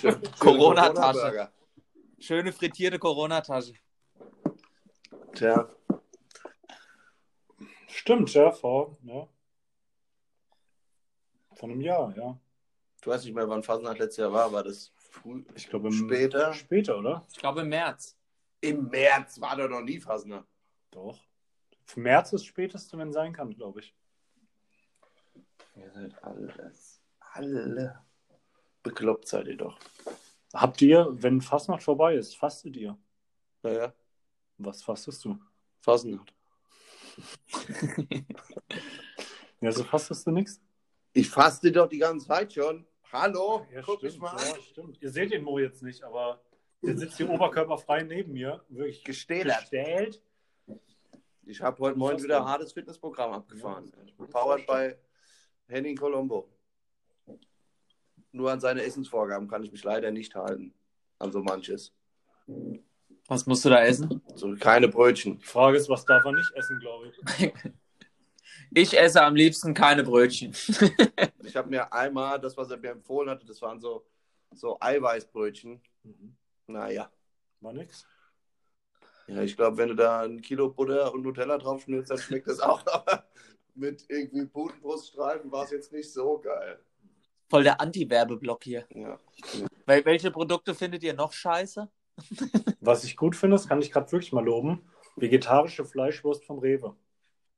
Schön- Corona-Tasche. Schöne frittierte Corona-Tasche. Tja, Stimmt, ja, vor, ja. Von einem Jahr, ja. du weißt nicht mehr, wann Fasnacht letztes Jahr war, war das früh, Ich glaube, im- Später? Später, oder? Ich glaube im März. im März war doch noch nie Fasnacht. Doch. März ist späteste, wenn sein kann, glaube ich. Ihr seid alles, alle bekloppt seid ihr doch. Habt ihr, wenn Fastnacht vorbei ist, fastet ihr? Naja, Was fastest du? Fasnacht. Ja, so fastest du nichts? Ich faste doch die ganze Zeit schon. Hallo, Ja, guck stimmt, mich mal ja, stimmt. Ihr seht den Mo jetzt nicht, aber der sitzt hier oberkörperfrei neben mir. Wirklich Gestählert. gestählt. Ich habe heute Morgen wieder ein hartes Fitnessprogramm abgefahren. Ja, Powered bei Henning Colombo. Nur an seine Essensvorgaben kann ich mich leider nicht halten. An so manches. Was musst du da essen? So keine Brötchen. Die Frage ist, was darf er nicht essen, glaube ich. Ich esse am liebsten keine Brötchen. Ich habe mir einmal das, was er mir empfohlen hatte, das waren so, so Eiweißbrötchen. Mhm. Naja. War nix. Ja, ich glaube, wenn du da ein Kilo Butter und Nutella drauf schmierst, dann schmeckt das auch. Aber mit irgendwie Putenbruststreifen war es jetzt nicht so geil. Voll der Anti-Werbeblock hier. Ja. Wel welche Produkte findet ihr noch scheiße? Was ich gut finde, das kann ich gerade wirklich mal loben. Vegetarische Fleischwurst vom Rewe.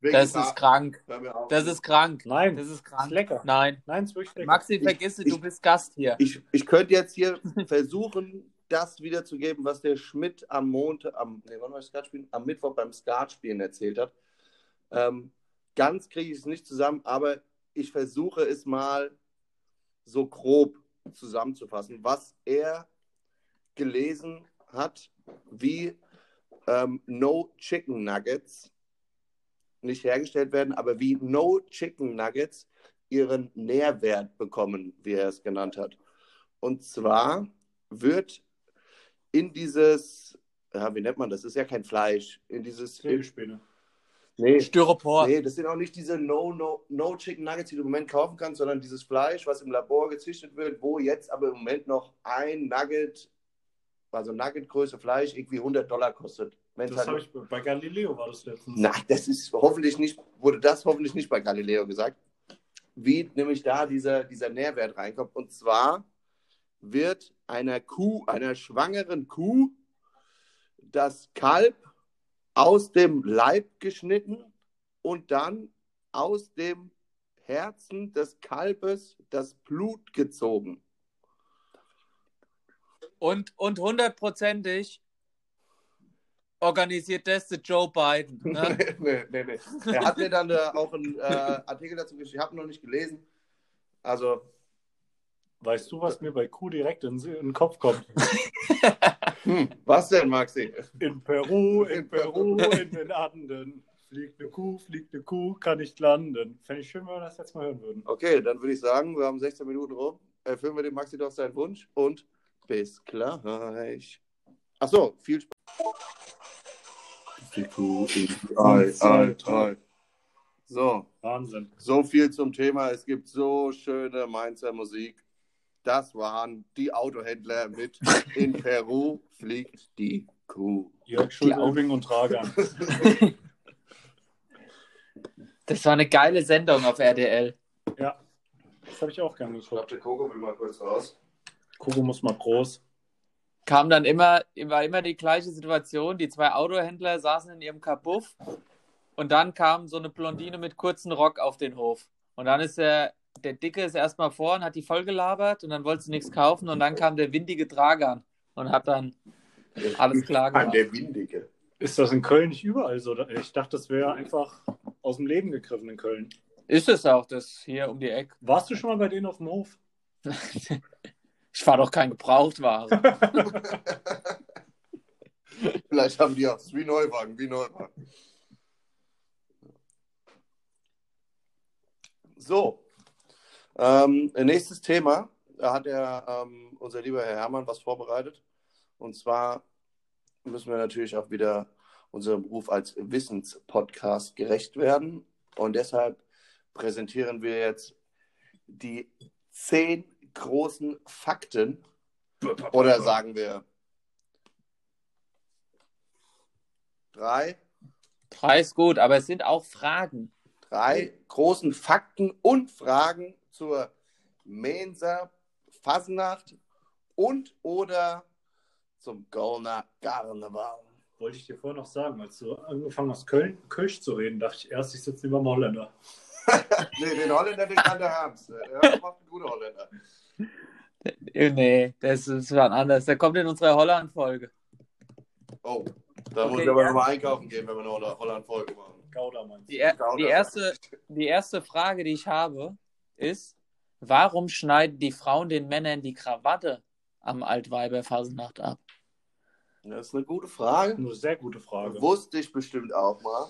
Das ist krank. Das ist krank. Nein, Das ist krank. ist lecker. Nein. Nein, ist wirklich lecker. Maxi, vergiss es, ich- du bist Gast hier. Ich, ich könnte jetzt hier versuchen, das wiederzugeben, was der Schmidt am Montag, am, nee, wann war das Skat spielen? Am Mittwoch beim Skatspielen erzählt hat. Ähm, ganz kriege ich es nicht zusammen, aber ich versuche es mal so grob zusammenzufassen, was er gelesen hat, wie ähm, No Chicken Nuggets nicht hergestellt werden, aber wie No Chicken Nuggets ihren Nährwert bekommen, wie er es genannt hat. Und zwar wird in dieses, ja, wie nennt man das? Das ist ja kein Fleisch, in dieses Zwiebelspäne. Nee, Styropor. nee, das sind auch nicht diese no, no, no Chicken Nuggets, die du im Moment kaufen kannst, sondern dieses Fleisch, was im Labor gezüchtet wird, wo jetzt aber im Moment noch ein Nugget, also Nuggetgröße Fleisch, irgendwie 100 Dollar kostet. Wenn's Das halt- habe ich bei Galileo war das letztens. Nein, das ist hoffentlich nicht, wurde das hoffentlich nicht bei Galileo gesagt, wie nämlich da dieser, dieser Nährwert reinkommt. Und zwar wird einer Kuh, einer schwangeren Kuh, das Kalb aus dem Leib geschnitten und dann aus dem Herzen des Kalbes das Blut gezogen. Und, und hundertprozentig organisiert das der Joe Biden. Ne? nee, nee, nee. Er hat mir dann äh, auch einen äh, Artikel dazu geschrieben, ich habe ihn noch nicht gelesen. Also, Weißt du, was mir bei Kuh direkt in, in den Kopf kommt? hm, was denn, Maxi? In Peru, in Peru, in den Anden. Fliegt eine Kuh, fliegt eine Kuh, kann nicht landen. Fände ich schön, wenn wir das jetzt mal hören würden. Okay, dann würde ich sagen, wir haben 16 Minuten rum. Erfüllen wir dem Maxi doch seinen Wunsch und bis gleich. Ach so, viel Spaß. Die Kuh in die Ei, Ei, Ei. So, Wahnsinn. so viel zum Thema. Es gibt so schöne Mainzer Musik. Das waren die Autohändler mit In Peru fliegt die Kuh. Jörg Schulz-Obing und Tragan. Das war eine geile Sendung auf RTL. Ja, das habe ich auch gern geguckt. der Coco will mal kurz raus. Kugo muss mal groß. Kam dann immer, war immer die gleiche Situation. Die zwei Autohändler saßen in ihrem Kabuff und dann kam so eine Blondine mit kurzen Rock auf den Hof. Und dann ist der, der Dicke ist erstmal vor und hat die voll gelabert und dann wollte sie nichts kaufen und dann kam der windige Dragan und hat dann alles klar An gemacht. der Windige. Ist das in Köln nicht überall so? Ich dachte, das wäre einfach aus dem Leben gegriffen in Köln. Ist es auch, das hier um die Ecke. Warst du schon mal bei denen auf dem Hof? Ich fahre doch kein Gebrauchtware. Vielleicht haben die auch wie Neuwagen, wie Neuwagen. So, ähm, nächstes Thema. Da hat er, ähm, unser lieber Herr Hermann, was vorbereitet. Und zwar müssen wir natürlich auch wieder unserem Beruf als Wissenspodcast gerecht werden. Und deshalb präsentieren wir jetzt die zehn großen Fakten. Oder sagen wir drei, Drei ist gut, aber es sind auch Fragen. drei großen Fakten und Fragen zur Mensa Fasnacht und oder zum Golner Karneval. Wollte ich dir vorher noch sagen, als du angefangen hast, Köln, Kölsch zu reden, dachte ich erst, ich sitze neben dem Holländer. Nee, den Holländer, den kann der Herms. Der macht einen guten Holländer. Nee, das ist was anderes. Der kommt in unsere Holland-Folge. Oh, da muss Okay, ich aber ja. nochmal einkaufen gehen, wenn wir eine Holl- Holland-Folge machen. Gouda meinst du? Die, er, Gouda. die, erste, die erste Frage, die ich habe, ist, warum schneiden die Frauen den Männern die Krawatte am Altweiberfasenacht ab? Das ist eine gute Frage. Eine sehr gute Frage. Wusste ich bestimmt auch mal.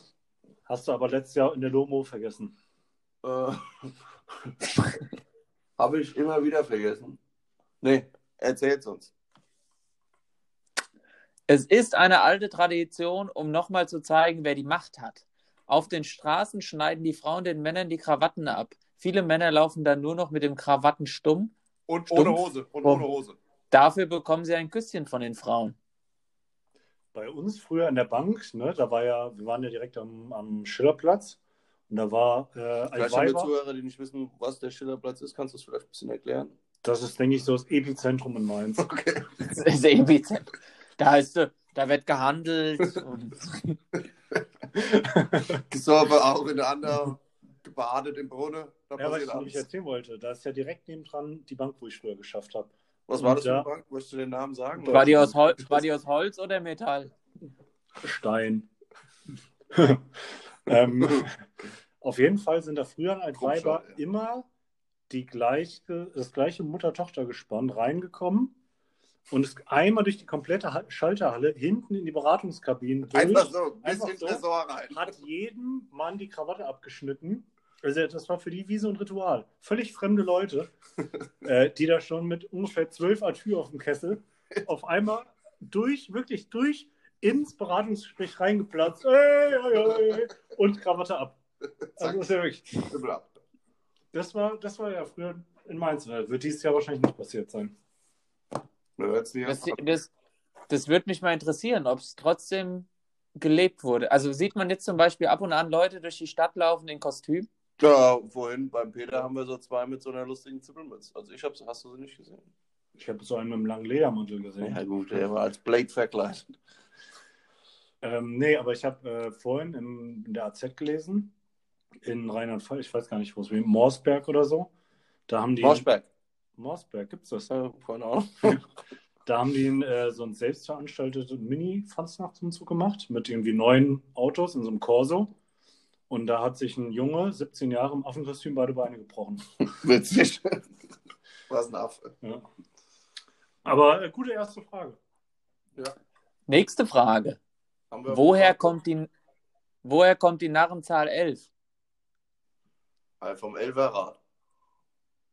Hast du aber letztes Jahr in der Lomo vergessen. Äh, Habe ich immer wieder vergessen. Nee, erzähl's uns. Es ist eine alte Tradition, um nochmal zu zeigen, wer die Macht hat. Auf den Straßen schneiden die Frauen den Männern die Krawatten ab. Viele Männer laufen dann nur noch mit dem Krawattenstumm. Und Stumpf. ohne Hose. Und ohne Hose. Dafür bekommen sie ein Küsschen von den Frauen. Bei uns früher in der Bank, ne, da war ja, wir waren ja direkt am, am Schillerplatz und da war äh, ein Vielleicht haben wir. Zuhörer, die nicht wissen, was der Schillerplatz ist. Kannst du es vielleicht ein bisschen erklären? Das ist, denke ich, so das Epizentrum in Mainz. Okay. Das ist Epizentrum. Da ist, da wird gehandelt. Und Gesorbe auch in der anderen, gebadet im Brunnen. Da Ja, was ich nämlich erzählen wollte, da ist ja direkt nebendran die Bank, wo ich früher geschafft habe. Was war das für eine Bank? Möchtest du den Namen sagen? war, die aus Hol war die aus Holz oder Metall? Stein. ähm, auf jeden Fall sind da früher als Weiber ja. immer die gleiche, das gleiche Mutter-Tochter-Gespann reingekommen und ist einmal durch die komplette Ha- Schalterhalle hinten in die Beratungskabinen durch. Einfach so, ein Einfach so. Rein. hat jedem Mann die Krawatte abgeschnitten. Also das war für die wie so ein Ritual. Völlig fremde Leute, äh, die da schon mit ungefähr zwölf Atür auf dem Kessel auf einmal durch, wirklich durch ins Beratungsgespräch reingeplatzt. Ey, ey, ey, und Krawatte ab. Also das, ist ja wirklich, das, war, das war ja früher in Mainz. Äh, Wird dieses Jahr wahrscheinlich nicht passiert sein. Das, das, das würde mich mal interessieren, ob es trotzdem gelebt wurde. Also sieht man jetzt zum Beispiel ab und an Leute durch die Stadt laufen in Kostüm? Ja, vorhin beim Peter haben wir so zwei mit so einer lustigen Zippelmütze. Also ich hab's, hast du sie nicht gesehen? Ich habe so einen mit einem langen Ledermantel gesehen. Ja gut, der war als Blade verkleidet. Ähm, nee, aber ich habe äh, vorhin im, in der AZ gelesen, in Rheinland-Pfalz, ich weiß gar nicht, wo es war, Morsberg oder so. Da haben die. Morsberg. Morsberg, gibt's das? Ja, keine Ahnung. Da haben die äh, so ein selbstveranstaltetes Mini-Fansnachtsumzug gemacht mit irgendwie neun Autos in so einem Corso. Und da hat sich ein Junge, 17 Jahre, im Affenkostüm beide Beine gebrochen. Witzig. Was ein Affe. Ja. Aber äh, gute erste Frage. Nächste Frage. Woher kommt die, woher kommt die Narrenzahl 11? Ah, Vom Elferrad.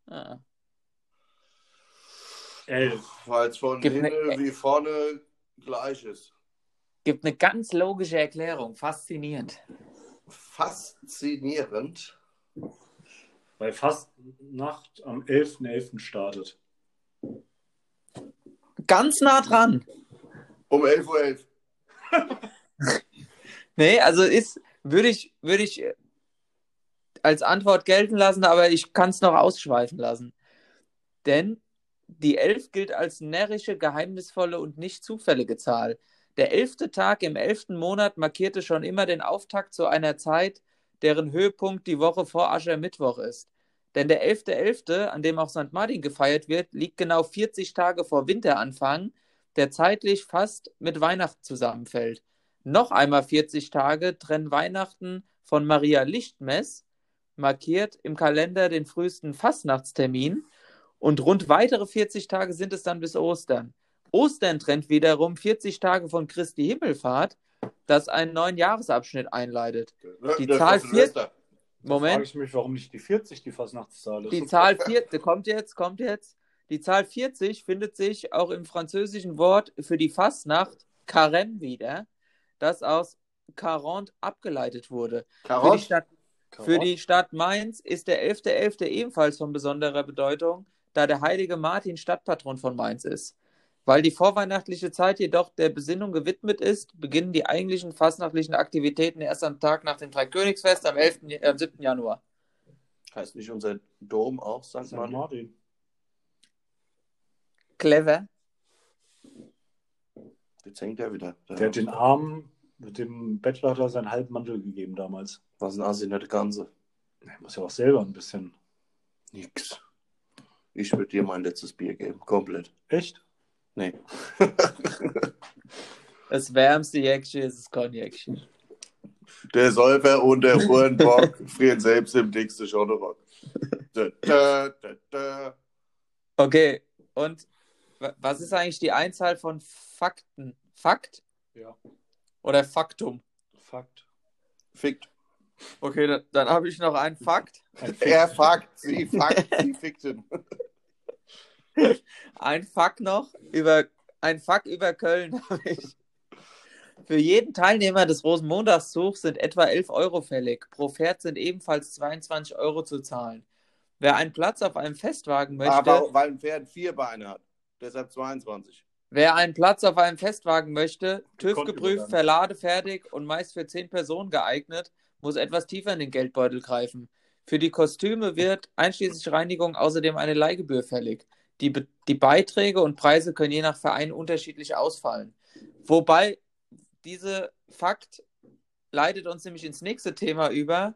Ah. Elf. Weil es von Gibt hinten ne- wie vorne gleich ist. Gibt eine ganz logische Erklärung. Faszinierend. Faszinierend. Weil Fastnacht am 11.11. startet. Ganz nah dran. Um 11.11 Uhr. Nee, also ist, würde ich, würde ich als Antwort gelten lassen, aber ich kann es noch ausschweifen lassen. Denn die Elf gilt als närrische, geheimnisvolle und nicht zufällige Zahl. Der elfte Tag im elften Monat markierte schon immer den Auftakt zu einer Zeit, deren Höhepunkt die Woche vor Aschermittwoch ist. Denn der 11.11., an dem auch St. Martin gefeiert wird, liegt genau 40 Tage vor Winteranfang, der zeitlich fast mit Weihnachten zusammenfällt. Noch einmal 40 Tage trennen Weihnachten von Maria Lichtmess, markiert im Kalender den frühesten Fastnachtstermin, und rund weitere 40 Tage sind es dann bis Ostern. Ostern trennt wiederum 40 Tage von Christi Himmelfahrt, das einen neuen Jahresabschnitt einleitet. Die Das Zahl ist Silvester. Da frage Moment, ich mich, warum nicht die 40 die Fastnachtszahl ist. die Zahl 40, kommt jetzt, kommt jetzt. Die Zahl 40 findet sich auch im französischen Wort für die Fastnacht Carême wieder, das aus 40 abgeleitet wurde. Für die. Stadt, für die Stadt Mainz ist der 11.11. ebenfalls von besonderer Bedeutung, da der heilige Martin Stadtpatron von Mainz ist. Weil die vorweihnachtliche Zeit jedoch der Besinnung gewidmet ist, beginnen die eigentlichen fastnachtlichen Aktivitäten erst am Tag nach dem Dreikönigsfest am, 11., äh, am 7. Januar. Heißt nicht unser Dom auch St. St. Martin? Martin. Clever. Jetzt hängt er wieder. Der hat den Armen, mit dem Bettler hat er seinen halben Mantel gegeben damals. Was ein Assi, nicht der Ganze. Er muss ja auch selber ein bisschen. Nix. Ich würde dir mein letztes Bier geben. Komplett. Echt? Nee. Das wärmste Jäckchen ist das Cognacchen. Der Säufer und der Uhrenbock frieren selbst im dicksten Schotterock. Okay, und wa- was ist eigentlich die Einzahl von Fakten? Fakt Ja. oder Faktum? Fakt. Fickt. Okay, dann, dann habe ich noch einen Fakt. Ein Er fuckt, sie fuckt, sie fickt ihn. Ein Fakt noch über ein Fakt über Köln habe ich. Für jeden Teilnehmer des Rosenmontagszugs sind etwa 11 Euro fällig. Pro Pferd sind ebenfalls 22 Euro zu zahlen. Wer einen Platz auf einem Festwagen möchte, Aber weil ein Pferd vier Beine hat. Deshalb 22. wer einen Platz auf einem Festwagen möchte, TÜV geprüft, verladefertig und meist für 10 Personen geeignet, muss etwas tiefer in den Geldbeutel greifen. Für die Kostüme wird einschließlich Reinigung außerdem eine Leihgebühr fällig. Die, Be die Beiträge und Preise können je nach Verein unterschiedlich ausfallen. Wobei diese Fakt leitet uns nämlich ins nächste Thema über.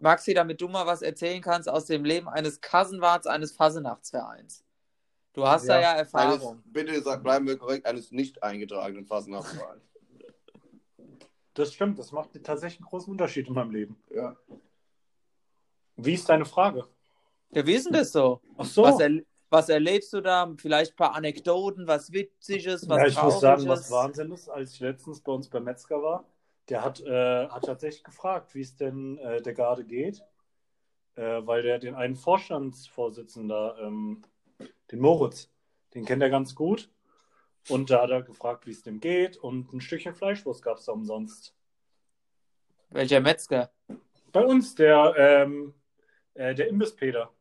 Maxi, damit du mal was erzählen kannst aus dem Leben eines Kassenwarts eines Fasenachtsvereins. Du hast da Ja, ja Eines, Erfahrung. bitte sag, bleiben wir korrekt, eines nicht eingetragenen Fasnachtsvereins. Das stimmt, das macht tatsächlich einen großen Unterschied in meinem Leben. Ja. Wie ist deine Frage? Ja, wie ist denn das so? Ach so. Was, erl was erlebst du da? Vielleicht ein paar Anekdoten, was Witziges, was ja, ich muss sagen, was Wahnsinn ist, als ich letztens bei uns beim Metzger war, der hat, äh, hat tatsächlich gefragt, wie es denn äh, der Garde geht, äh, weil der den einen Vorstandsvorsitzenden ähm, den Moritz, den kennt er ganz gut. Und da hat er gefragt, wie es dem geht und ein Stückchen Fleischwurst gab es da umsonst. Welcher Metzger? Bei uns, der, ähm, äh, der Imbisspeter.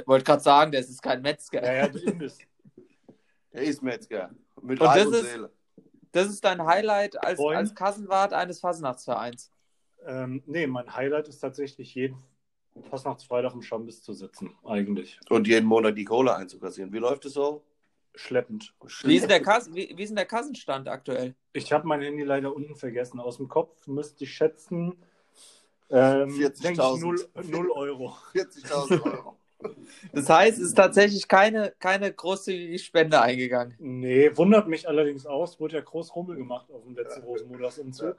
Ich wollte gerade sagen, das ist kein Metzger. Ja, ja, der Imbiss. Der ist Metzger. Mit Und Leib das und ist- Seele. Das ist dein Highlight als, als Kassenwart eines Fasnachtsvereins. ähm, nee, mein Highlight ist tatsächlich jeden Fastnachtsfreitag im Schambiss zu sitzen, eigentlich. Und jeden Monat die Kohle einzukassieren. Wie läuft es so? Schleppend. Wie ist, denn der Kassen, wie, wie ist denn der Kassenstand aktuell? Ich habe mein Handy leider unten vergessen. Aus dem Kopf müsste ich schätzen, ähm, 40.000. denke ich 0, 0 Euro. 40.000 Euro. Das heißt, es ist tatsächlich keine, keine großzügige Spende eingegangen. Nee, wundert mich allerdings aus. Wurde ja groß Rummel gemacht auf dem letzten Rosenmontagsumzug.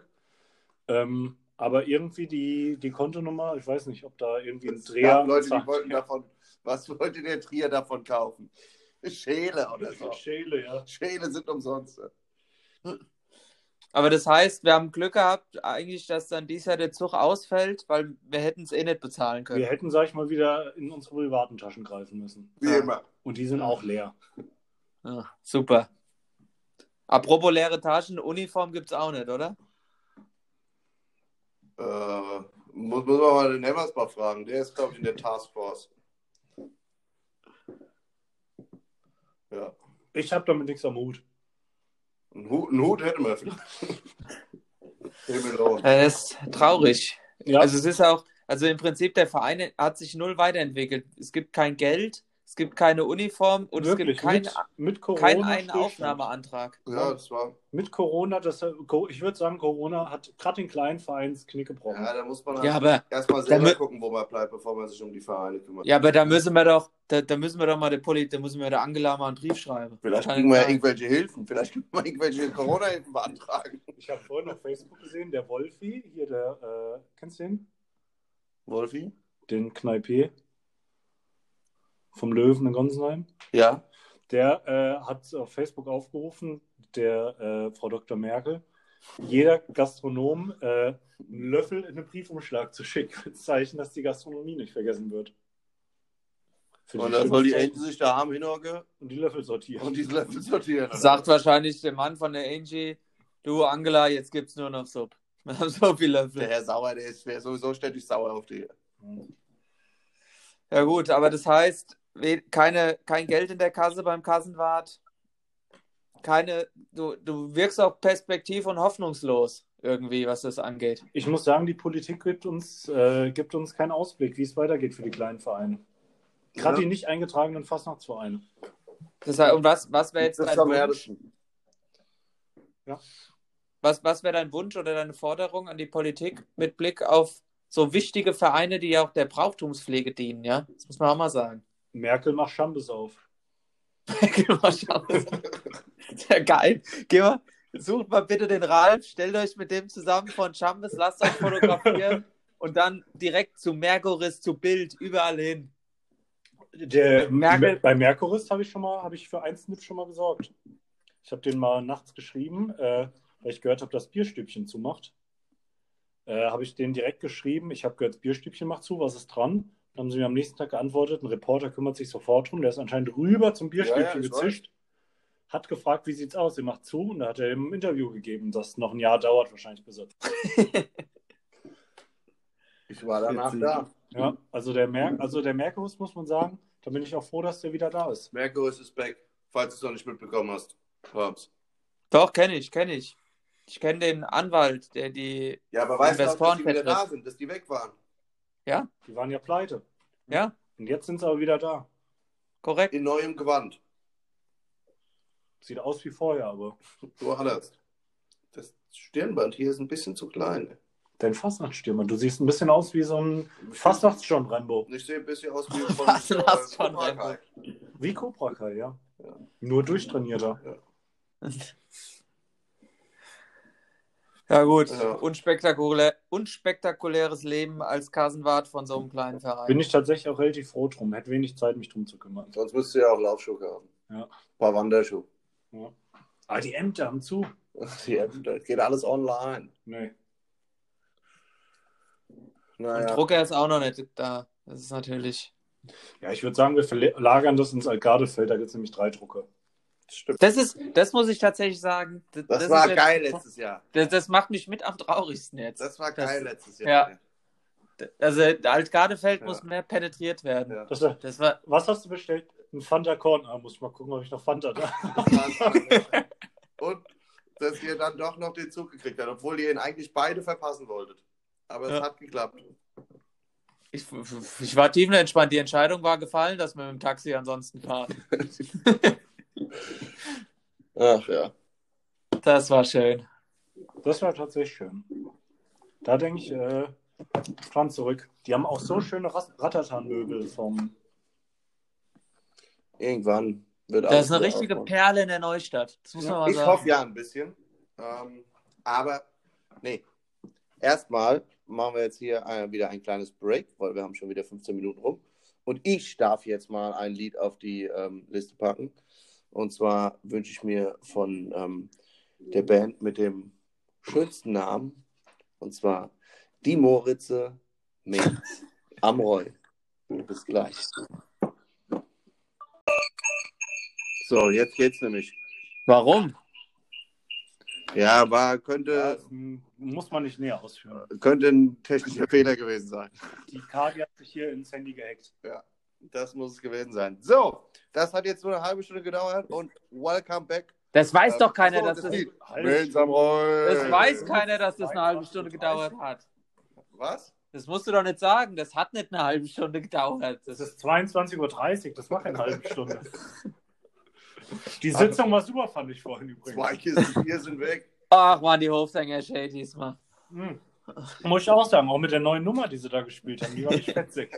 Ähm, aber irgendwie die, die Kontonummer, ich weiß nicht, ob da irgendwie ein Dreher. Leute, die wollten davon. Was wollte der Trier davon kaufen? Schäle oder so. Schäle, ja. Schäle sind umsonst. Aber das heißt, wir haben Glück gehabt, eigentlich, dass dann dieses Jahr der Zug ausfällt, weil wir hätten es eh nicht bezahlen können. Wir hätten, sag ich mal, wieder in unsere privaten Taschen greifen müssen. Wie Ja. immer. Und die sind auch leer. Ah, super. Apropos leere Taschen, Uniform gibt es auch nicht, oder? Äh, muss, muss man mal den Emmersbach fragen. Der ist, glaube ich, in der Taskforce. Ja. Ich habe damit nichts am Hut. Einen Hut, einen Hut hätten wir vielleicht. Äh, Das ist traurig. Ja, Also es ist auch, also im Prinzip der Verein hat sich null weiterentwickelt. Es gibt kein Geld, es gibt keine Uniform und wirklich. es gibt kein, mit, mit Corona. keinen einen. Aufnahmeantrag. Ja, das war. Mit Corona, das, ich würde sagen, Corona hat gerade den kleinen Vereins Knick gebrochen. Ja, da muss man Ja, halt aber, erstmal selber gucken, wo man bleibt, bevor man sich um die Vereine kümmert. ja, aber da müssen wir doch, da, da müssen wir doch mal der Poli, da müssen wir der Angela mal einen Brief schreiben. Vielleicht Kann kriegen wir ja irgendwelche Hilfen. Vielleicht können wir irgendwelche Corona-Hilfen beantragen. Ich habe vorhin auf Facebook gesehen, der Wolfi, hier der, äh, kennst du den? Wolfi? Den Kneipe vom Löwen in Gonsenheim. Ja. Der äh, hat auf Facebook aufgerufen, der äh, Frau Dr. Merkel, jeder Gastronom äh, einen Löffel in einen Briefumschlag zu schicken, als Zeichen, dass die Gastronomie nicht vergessen wird. Und dann soll die. Ente sich da haben hinhocken und die Löffel sortieren. und diese Löffel sortieren. Sagt wahrscheinlich der Mann von der Angie, du Angela, jetzt gibt's nur noch Sub. Wir haben so viele Der Löffel. Herr Sauer, der ist sowieso ständig sauer auf die. Ja gut, aber das heißt, keine, kein Geld in der Kasse beim Kassenwart. Keine, du, du wirkst auch perspektiv und hoffnungslos irgendwie, was das angeht. Ich muss sagen, die Politik gibt uns, äh, gibt uns keinen Ausblick, wie es weitergeht für die kleinen Vereine. Gerade Ja. die nicht eingetragenen Fastnachtsvereine. Das heißt, und was, was wäre jetzt Das dein Wunsch? härtesten. Was, was wäre dein Wunsch oder deine Forderung an die Politik mit Blick auf so wichtige Vereine, die ja auch der Brauchtumspflege dienen, ja? Das muss man auch mal sagen. Merkel macht Schambes auf. Geh mal schauen. Sehr geil. Geh mal, sucht mal bitte den Ralf, stellt euch mit dem zusammen von Chambes, lasst euch fotografieren und dann direkt zu Merkuris, zu Bild, überall hin. Der, Merkel- Bei Merkurist habe ich schon mal, habe ich für einen Snip schon mal gesorgt. Ich habe den mal nachts geschrieben, äh, weil ich gehört habe, dass Bierstübchen zumacht. Äh, habe ich den direkt geschrieben. Ich habe gehört, das Bierstübchen macht zu, was ist dran? Dann haben sie mir am nächsten Tag geantwortet, ein Reporter kümmert sich sofort drum, der ist anscheinend rüber zum Bierstübchen Ja, ja, gezischt, hat gefragt, wie sieht's aus? Er macht zu und da hat er ihm ein Interview gegeben, das noch ein Jahr dauert wahrscheinlich bis er. Ich war danach Witzig. da. Ja, also der, Mer also der Merkurus muss man sagen, da bin ich auch froh, dass der wieder da ist. Merkur ist back, falls du es noch nicht mitbekommen hast. Hab's. Doch, kenne ich, kenne ich. Ich kenne den Anwalt, der die. Ja, aber weißt du, auch, dass die wieder da sind, dass die weg waren? Ja, Die waren ja pleite. ja, Und jetzt sind sie aber wieder da. korrekt. In neuem Gewand. Sieht aus wie vorher, aber Du hattest. Das Stirnband hier ist ein bisschen zu klein. dein Fastnachtsstürmer, du siehst ein bisschen aus wie so ein Fastnachts-John Rambo. Ich sehe ein bisschen aus wie von du äh? Kai. Wie Cobra Kai, ja. Ja. Nur durchtrainierter. Ja, gut. Ja. Unspektakulär, unspektakuläres Leben als Kassenwart von so einem kleinen Verein. Bin ich tatsächlich auch relativ froh drum. Hätte wenig Zeit, mich drum zu kümmern. Sonst müsst ihr ja auch Laufschuhe haben. Ja. Ein paar Wanderschuhe. Ja. Aber die Ämter haben zu. Die, das geht alles online. Nee. Und Naja. Drucker ist auch noch nicht da. Das ist natürlich. Ja, ich würde sagen, wir verlagern das ins Altgardefeld. Da gibt es nämlich drei Drucker. Stimmt. Das ist, das muss ich tatsächlich sagen. Das, Das, das war jetzt- geil letztes Jahr. Das, das macht mich mit am traurigsten jetzt. Das war Das- geil letztes Jahr. ja. Also Altgardefeld Ja. muss mehr penetriert werden. Ja. Das, Das war. was hast du bestellt? Ein Fanta Korn. Ah, muss ich mal gucken, ob ich noch Fanta da Und dass ihr dann doch noch den Zug gekriegt habt, obwohl ihr ihn eigentlich beide verpassen wolltet. Aber es Ja. hat geklappt. Ich, ich war tiefenentspannt. Die Entscheidung war gefallen, dass wir mit dem Taxi ansonsten fahren. Ach ja. Das war schön. Das war tatsächlich schön. Da denke ich äh, dran zurück. Die haben auch so schöne Ratatan-Möbel vom. Irgendwann wird Das alles ist eine richtige aufbauen. Perle in der Neustadt. Das muss man mal Ich sagen. hoffe ja ein bisschen. Ähm, aber nee. Erstmal machen wir jetzt hier äh, wieder ein kleines Break, weil wir haben schon wieder 15 Minuten rum. Und ich darf jetzt mal ein Lied auf die ähm, Liste packen. Und zwar wünsche ich mir von ähm, der Band mit dem schönsten Namen. Und zwar Die Moritze mit Amroy. Bis gleich. So, jetzt geht's nämlich. Warum? Ja, war, könnte, muss man nicht näher ausführen. könnte ein technischer Fehler gewesen sein. Die Kadi hat sich hier ins Handy gehackt. Das muss es gewesen sein. So, das hat jetzt nur eine halbe Stunde gedauert und welcome back. Das weiß Ähm, doch keiner, achso, dass das. Amroy. Das weiß keiner, dass das eine halbe Stunde gedauert hat. Was? Das musst du doch nicht sagen. Das hat nicht eine halbe Stunde gedauert. Es Das ist 22.30 Uhr, das war eine halbe Stunde. Die Sitzung war super, fand ich vorhin übrigens. Zwei Kisten Bier sind weg. Ach man, die Hofsänger Shade diesmal. Hm. Muss ich auch sagen, auch mit der neuen Nummer, die sie da gespielt haben, die war nicht fetzig.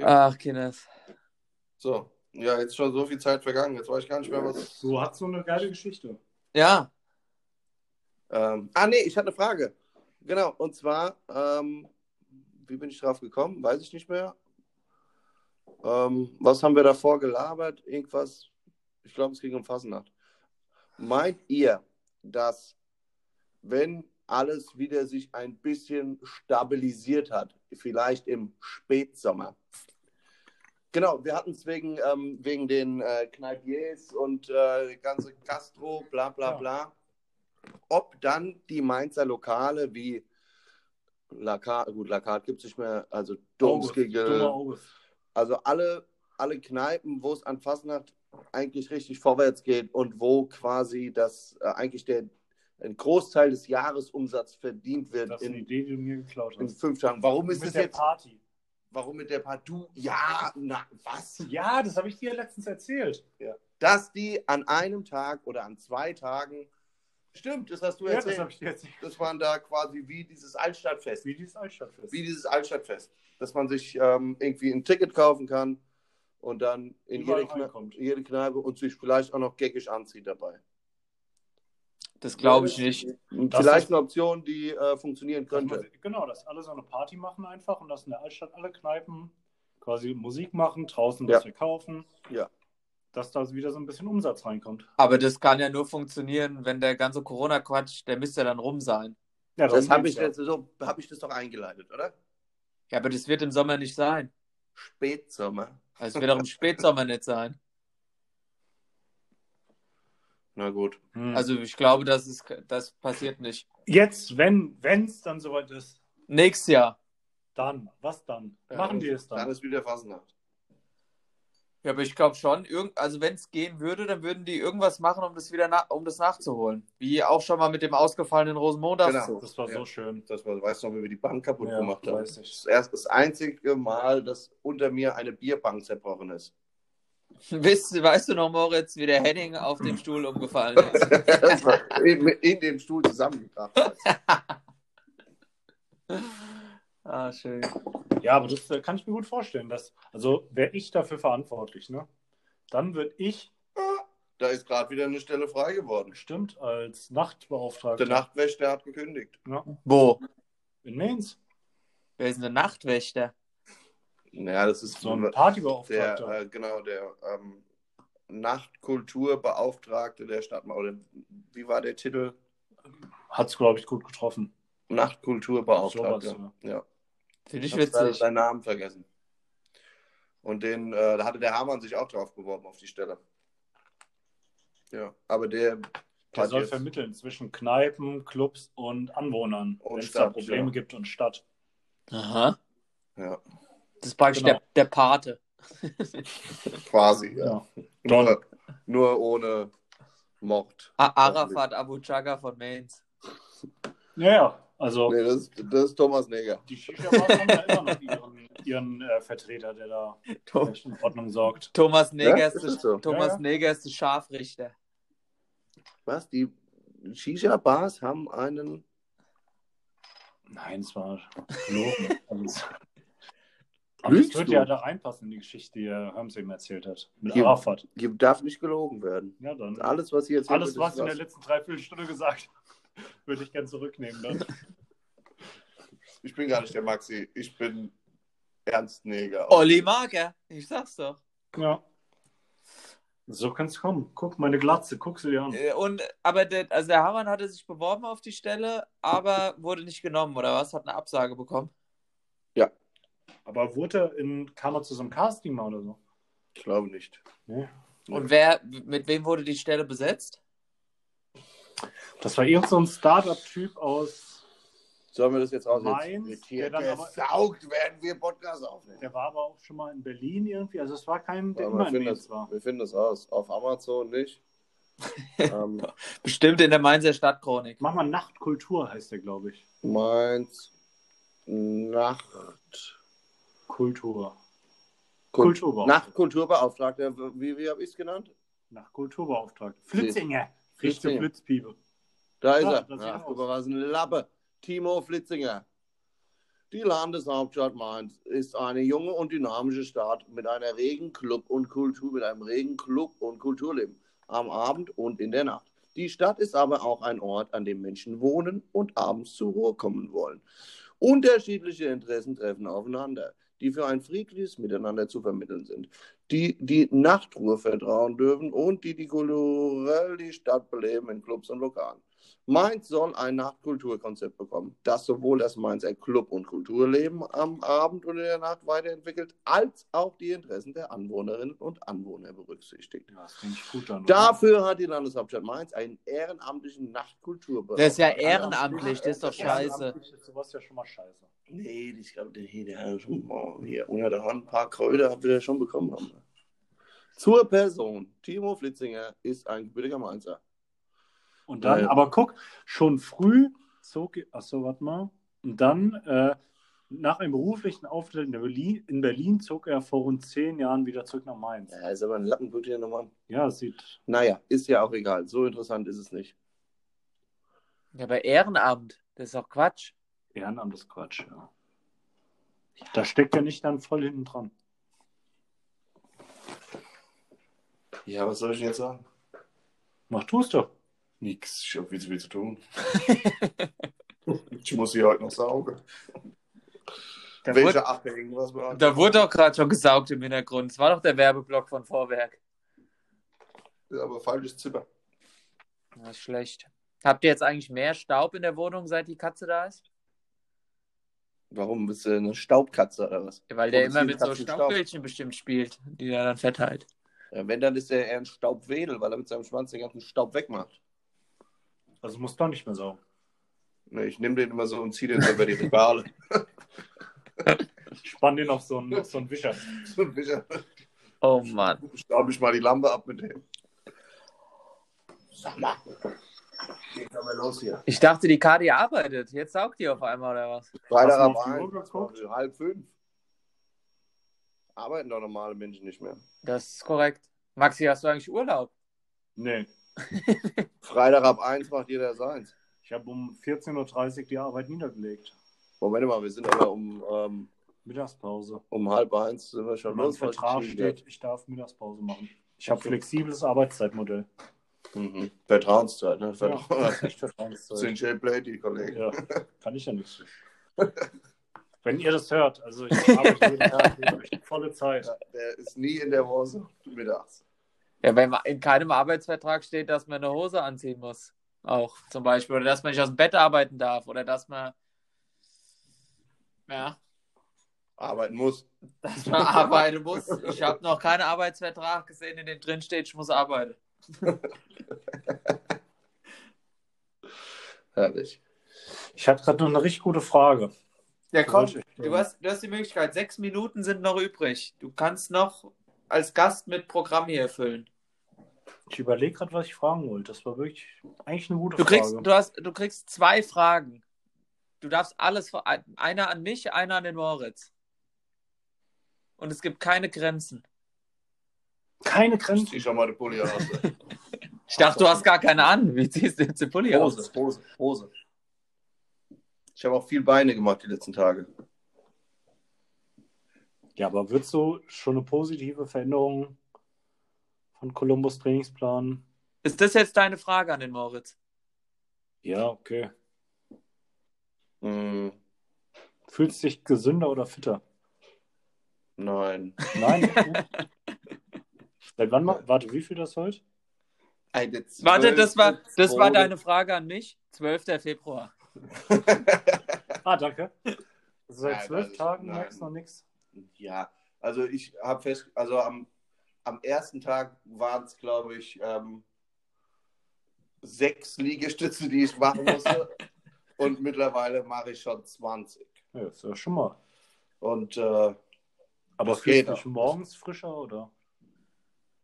Ach, Kinders. So, ja, jetzt schon so viel Zeit vergangen. Jetzt weiß ich gar nicht mehr, was. Du hast so eine geile Geschichte. Ja, Ähm, ah, nee, ich hatte eine Frage. Genau, und zwar, ähm, wie bin ich drauf gekommen? Weiß ich nicht mehr. Ähm, was haben wir davor gelabert? Irgendwas? Ich glaube, es ging um Fasnacht. Meint ihr, dass, wenn alles wieder sich ein bisschen stabilisiert hat, vielleicht im Spätsommer, Genau, wir hatten es wegen, ähm, wegen den äh, Kneipiers und äh, ganze Gastro, bla bla Ja. bla. Ob dann die Mainzer Lokale wie Lakat, gut, Lakat gibt es nicht mehr, also Domskegel, August. also alle, alle Kneipen, wo es an Fasnacht eigentlich richtig vorwärts geht und wo quasi das äh, eigentlich der ein Großteil des Jahresumsatzes verdient wird Das ist eine in, Idee, die du mir geklaut in hast. fünf Tagen. Warum ist der jetzt? Party. Warum mit der Partout? Ja, na, was? Ja, das habe ich dir letztens erzählt. Dass die an einem Tag oder an zwei Tagen. Stimmt, das hast du Ja, das erzählt. habe ich dir erzählt. das waren da quasi wie dieses Altstadtfest. Wie dieses Altstadtfest. Wie dieses Altstadtfest. Dass man sich ähm, irgendwie ein Ticket kaufen kann und dann in jede, Kne jede Kneipe und sich vielleicht auch noch geckig anzieht dabei. Das glaube ich nicht. Das vielleicht ist- eine Option, die äh, funktionieren Dass man, könnte. genau, dass alle so eine Party machen einfach und dass in der Altstadt alle Kneipen quasi Musik machen, draußen Ja. was verkaufen. Ja. Dass da wieder so ein bisschen Umsatz reinkommt. Aber das kann ja nur funktionieren, wenn der ganze Corona-Quatsch, der müsste dann rum sein. Ja, Das habe ich, ja. jetzt so, hab ich das doch eingeleitet, oder? Ja, aber das wird im Sommer nicht sein. Spätsommer. Also es wird auch im Spätsommer nicht sein. Na gut. Hm. Also ich glaube, das, ist, das passiert nicht. Jetzt, wenn es dann soweit ist, Nächstes Jahr. dann, was dann? Ja, Machen die es Dann dann? ist wieder Fasnacht. Ja, aber ich glaube schon, irgend, also wenn es gehen würde, dann würden die irgendwas machen, um das wieder na, um das nachzuholen. Wie auch schon mal mit dem ausgefallenen Rosenmontagszug. Genau. Das war Ja. so schön. Das war, weißt du noch, wie wir die Bank kaputt Ja, gemacht haben? Das ist erst das einzige Mal, dass unter mir eine Bierbank zerbrochen ist. Weißt, weißt du noch, Moritz, wie der Henning auf dem Stuhl umgefallen ist? in, in dem Stuhl zusammengebracht. ah, schön. Ja, aber das äh, kann ich mir gut vorstellen. Dass, also wäre ich dafür verantwortlich, ne? Dann würde ich, Da Da ist gerade wieder eine Stelle frei geworden. Stimmt, als Nachtbeauftragter. Der Nachtwächter hat gekündigt. Ja. Wo? In Mainz. Wer ist denn der Nachtwächter? Ja, das ist So ein der, Partybeauftragter. äh, genau, der ähm, Nachtkulturbeauftragte der Stadt. Oder wie war der Titel? Hat's, glaube ich, gut getroffen. Nachtkulturbeauftragte. Sowas, ja. Finde ich Ich habe witzig. seinen Namen vergessen. Und den, äh, da hatte der Hamann sich auch drauf beworben auf die Stelle. Ja, aber der Der hat soll jetzt- vermitteln zwischen Kneipen, Clubs und Anwohnern, wenn es da Probleme ja. gibt und Stadt. Aha. Ja, Das ist praktisch Genau. der, der Pate. quasi, ja. Ja. Nur, nur ohne Mord. A Arafat Abu Chaga von Mainz. Ja, ja. Also Nee, das, das ist Thomas Neger. die Shisha-Bars haben ja immer noch ihren, ihren äh, Vertreter, der da in Ordnung sorgt. Thomas Neger, Ja, ist, ist so? Thomas Ja, ja. Neger ist der Scharfrichter. Was? Die Shisha-Bars haben einen. Nein, es war gelogen. Aber Lügst das wird du? ja da reinpassen in die Geschichte, die Herr Herms eben erzählt hat. Mit Hier- Arafat. Hier darf nicht gelogen werden. Ja, dann. Alles, was hier jetzt Alles, was ich in der letzten Dreiviertelstunde gesagt habe, würde ich gern zurücknehmen. Dann. Ich bin gar nicht der Maxi, ich bin Ernst Neger. Olli Mager, ich sag's doch. Ja. So kann es kommen. Guck, meine Glatze, guck sie dir an. Äh, Und, aber der, also der Hamann hatte sich beworben auf die Stelle, aber wurde nicht genommen, oder was? Hat eine Absage bekommen. Aber wurde er in, kam er zu so einem Casting mal oder so? Ich glaube nicht. Nee. Und wer, mit wem wurde die Stelle besetzt? Das war irgend so ein Startup-Typ aus. Sollen wir das jetzt aus Mainz, jetzt hier der dann aber- gesaugt, werden wir Podcast aufnehmen? Der war aber auch schon mal in Berlin irgendwie. Also es war kein, der Aber immer wir, in finden Mainz das, war. wir finden das raus. Auf Amazon nicht. ähm, Bestimmt in der Mainzer Stadtchronik. Mach mal Nachtkultur heißt der, glaube ich. Mainz Nacht. Kultur. Kul- Kulturbeauftragter. Nachtkulturbeauftragter. Wie, wie habe ich es genannt? Nachtkulturbeauftragter. Flitzinger. Richtige Flitzinger. Flitzpiepe. Da ist Ja, er. Ach, guck mal, was ein Lappe. Timo Flitzinger. Die Landeshauptstadt Mainz ist eine junge und dynamische Stadt mit einer regen Club und Kultur, mit einem regen Club und Kulturleben am Abend und in der Nacht. Die Stadt ist aber auch ein Ort, an dem Menschen wohnen und abends zur Ruhe kommen wollen. Unterschiedliche Interessen treffen aufeinander, die für ein friedliches Miteinander zu vermitteln sind, die die Nachtruhe vertrauen dürfen und die die kulturell die Stadt beleben in Clubs und Lokalen. Mainz soll ein Nachtkulturkonzept bekommen, das sowohl das Mainzer Club- und Kulturleben am Abend und in der Nacht weiterentwickelt, als auch die Interessen der Anwohnerinnen und Anwohner berücksichtigt. Ja, das finde ich gut dann. Dafür hat die Landeshauptstadt Mainz einen ehrenamtlichen Nachtkulturbereich. Das ist ja ehrenamtlich, das ist doch scheiße. Ist sowas ja schon mal scheiße. Nee, ich glaube, der, hat schon mal hier unter der Hand ein paar Kräuter hat wir schon bekommen. Zur Person. Timo Flitzinger ist ein gebürtiger Mainzer. Und dann, Ja, ja. aber guck, schon früh zog, achso, warte mal. Und dann, äh, nach einem beruflichen Auftritt in Berlin, in Berlin zog er vor rund zehn Jahren wieder zurück nach Mainz. Ja, ist aber ein lappenblutiger Mann. Ja, es sieht. Naja, ist ja auch egal. So interessant ist es nicht. Ja, aber Ehrenamt, das ist doch Quatsch. Ehrenamt ist Quatsch, ja. Da steckt er nicht dann voll hinten dran. Ja, was soll ich denn jetzt sagen? Mach du es doch. Nix, ich hab viel zu viel zu tun. ich muss hier heute noch saugen. Da Welche wurde, irgendwas war? da wurde doch gerade schon gesaugt im Hintergrund. Es war doch der Werbeblock von Vorwerk. Ja, aber falsches Zimmer. Das ist schlecht. Habt ihr jetzt eigentlich mehr Staub in der Wohnung, seit die Katze da ist? Warum? Bist du eine Staubkatze oder was? Weil der immer mit so Katzen Staub? Staubbildchen bestimmt spielt, die er dann verteilt. Ja, wenn, dann ist er eher ein Staubwedel, weil er mit seinem Schwanz den ganzen Staub wegmacht. Also muss doch nicht mehr saugen. Nee, ich nehme den immer so und ziehe den so über die Regale. Ich spann den auf so einen, auf so einen Wischer. so ein Wischer. Oh Mann. Staub ich mal die Lampe ab mit dem. Sag mal. Geht's aber los hier. Ich dachte, die Kadi arbeitet. Jetzt saugt die auf einmal oder was? Freitag du ab geguckt? halb fünf. Arbeiten doch normale Menschen nicht mehr. Das ist korrekt. Maxi, hast du eigentlich Urlaub? Nee. Freitag ab eins macht jeder seins. Ich habe um 14.30 Uhr die Arbeit niedergelegt. Moment mal, wir sind aber um, ähm, Mittagspause. um halb eins sind wir schon los. weil Vertrag steht, ich darf Mittagspause machen. Ich habe flexibles Arbeitszeitmodell. Mhm. Vertrauenszeit, ne? Vertrauenszeit. Sind Jay Blady, Kollege. Ja, kann ich ja nicht. Wenn ihr das hört, also ich arbeite jeden Tag volle Zeit. Ja, der ist nie in der Hose mittags. Ja, wenn in keinem Arbeitsvertrag steht, dass man eine Hose anziehen muss. Auch zum Beispiel. Oder dass man nicht aus dem Bett arbeiten darf. Oder dass man. Ja, Arbeiten muss. dass man arbeiten muss. Ich habe noch keinen Arbeitsvertrag gesehen, in dem drin steht, ich muss arbeiten. Herrlich. Ich habe gerade noch eine richtig gute Frage. Ja, komm, du hast, du hast die Möglichkeit. Sechs Minuten sind noch übrig. Du kannst noch als Gast mit Programm hier erfüllen. Ich überlege gerade, was ich fragen wollte. Das war wirklich eigentlich eine gute Du kriegst, Frage. du, hast, du kriegst zwei Fragen. Du darfst alles, einer an mich, einer an den Moritz. Und es gibt keine Grenzen. Keine Ich Grenzen. zieh schon mal die Pulli aus. Ich dachte, du hast gar keine an. Wie ziehst du jetzt den Pulli aus? Hose, Hose, Hose. Ich habe auch viel Beine gemacht die letzten Tage. Ja, aber würdest du schon eine positive Veränderung von Columbus Trainingsplan? Ist das jetzt deine Frage an den Moritz? Ja, okay. Hm, Fühlst du dich gesünder oder fitter? nein. Nein. Seit wann mal? Warte, wie viel das heute? Eine Warte, das war, das war deine Frage an mich. 12. Februar. Ah, danke. Also seit zwölf Tagen merkst du noch nichts. Ja, also ich habe fest, also am, am ersten Tag waren es, glaube ich, ähm, sechs Liegestütze, die ich machen musste. und mittlerweile mache ich schon 20. Ja, ist ja schon mal. Und äh, Aber fühlst geht du dich morgens frischer oder?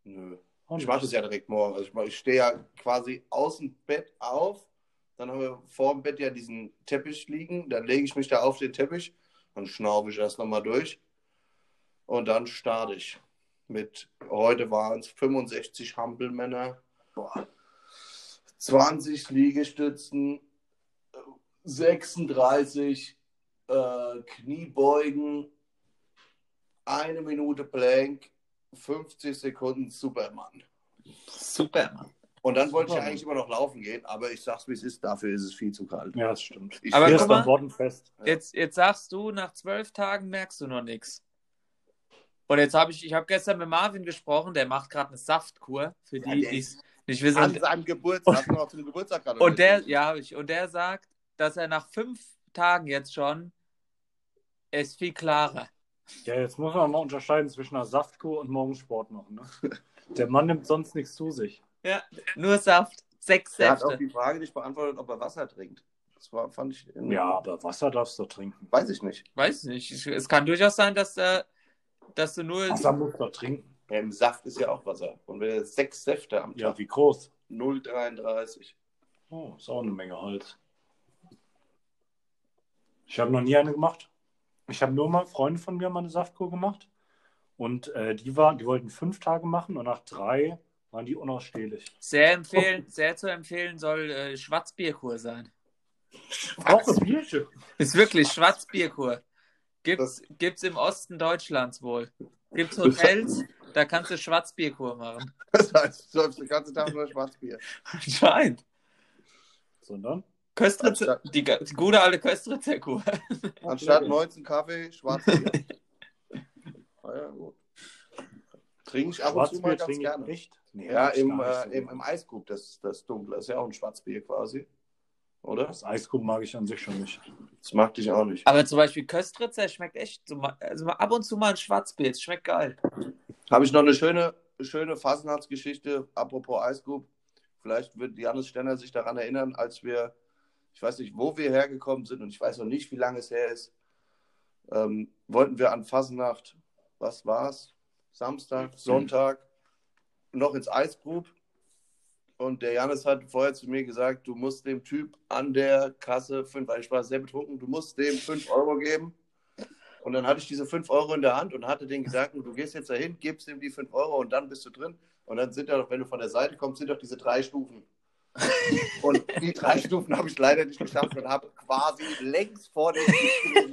nö. Ich mache das ja direkt morgen. Also ich, mach- ich stehe ja quasi aus dem Bett auf. Dann haben wir vor dem Bett ja diesen Teppich liegen. Dann lege ich mich da auf den Teppich. Dann schnaufe ich erst nochmal durch. Und dann starte ich. Mit, heute waren es 65 Hampelmänner, boah, 20 Liegestützen, 36 äh, Kniebeugen, eine Minute Plank, 50 Sekunden Superman. Super, Mann. Und dann wollte ich Superman. eigentlich immer noch laufen gehen, aber ich sag's wie es ist, dafür ist es viel zu kalt. Ja, das stimmt. Ich Aber guck mal. Fest. Jetzt, jetzt sagst du, nach zwölf Tagen merkst du noch nichts. Und jetzt habe ich, ich habe gestern mit Marvin gesprochen, der macht gerade eine Saftkur, für Ja, die, die ist es nicht wissen. an Und, seinem Geburtstag, du noch zum Geburtstag gerade und der, ja, habe ich. Und der sagt, dass er nach fünf Tagen jetzt schon er ist viel klarer. Ja, jetzt muss man mal unterscheiden zwischen einer Saftkur und morgens Sport machen. Ne? Der Mann nimmt sonst nichts zu sich. Ja, nur Saft. Sechs Der hat auch Säfte. die Frage nicht beantwortet, ob er Wasser trinkt. Das war, fand ich. in- Ja, aber Wasser darfst du trinken. Weiß ich nicht. Weiß nicht. Ich- Es kann durchaus sein, dass, äh, dass du nur. Wasser musst du trinken. Ja, Im Saft ist ja auch Wasser. Und wenn er sechs Säfte am Ja, Tag, wie groß? 0,33. Oh, ist auch eine Menge Holz. Ich habe noch nie eine gemacht. Ich habe nur mal Freunde von mir mal eine Saftkur gemacht. Und äh, die, war, die wollten fünf Tage machen und nach drei waren die unausstehlich. Sehr empfehlen, sehr zu empfehlen soll äh, Schwarzbierkur sein. Bierchen. Ist wirklich Schwarzbierkur. Gibt's, Das- gibt's im Osten Deutschlands wohl. Gibt's Hotels, da kannst du Schwarzbierkur machen. Das heißt, du säufst den ganzen Tag nur Schwarzbier. Anscheinend. Sondern? Köstritzer, die, die gute alte Köstritzerkur. Anstatt 19 Kaffee, Schwarzbier. ah, ja, gut. Trinke ich ab und zu mal ganz trinke gerne. echt? Nee, Ja, im, äh, so im, im Eisgrub, das, das Dunkle, ist ja auch ein Schwarzbier quasi. Oder? Das Eiskuchen mag ich an sich schon nicht. Das mag dich auch nicht. Aber zum Beispiel Köstritzer schmeckt echt, so, mal- also mal ab und zu mal ein Schwarzbier, es schmeckt geil. Habe ich noch eine schöne, schöne Fasnachtsgeschichte, apropos Eisgrub. Vielleicht wird Janis Stenner sich daran erinnern, als wir, ich weiß nicht, wo wir hergekommen sind und ich weiß noch nicht, wie lange es her ist, ähm, wollten wir an Fasnacht, was war's? Samstag, Sonntag, noch ins Eisgrub. Und der Janis hat vorher zu mir gesagt, du musst dem Typ an der Kasse, fünf, weil ich war sehr betrunken, du musst dem 5 Euro geben. Und dann hatte ich diese 5 Euro in der Hand und hatte denen gesagt, du gehst jetzt dahin, gibst ihm die 5 Euro und dann bist du drin. Und dann sind ja, wenn du von der Seite kommst, sind doch diese drei Stufen. Und die drei Stufen habe ich leider nicht geschafft und habe quasi längst vor dem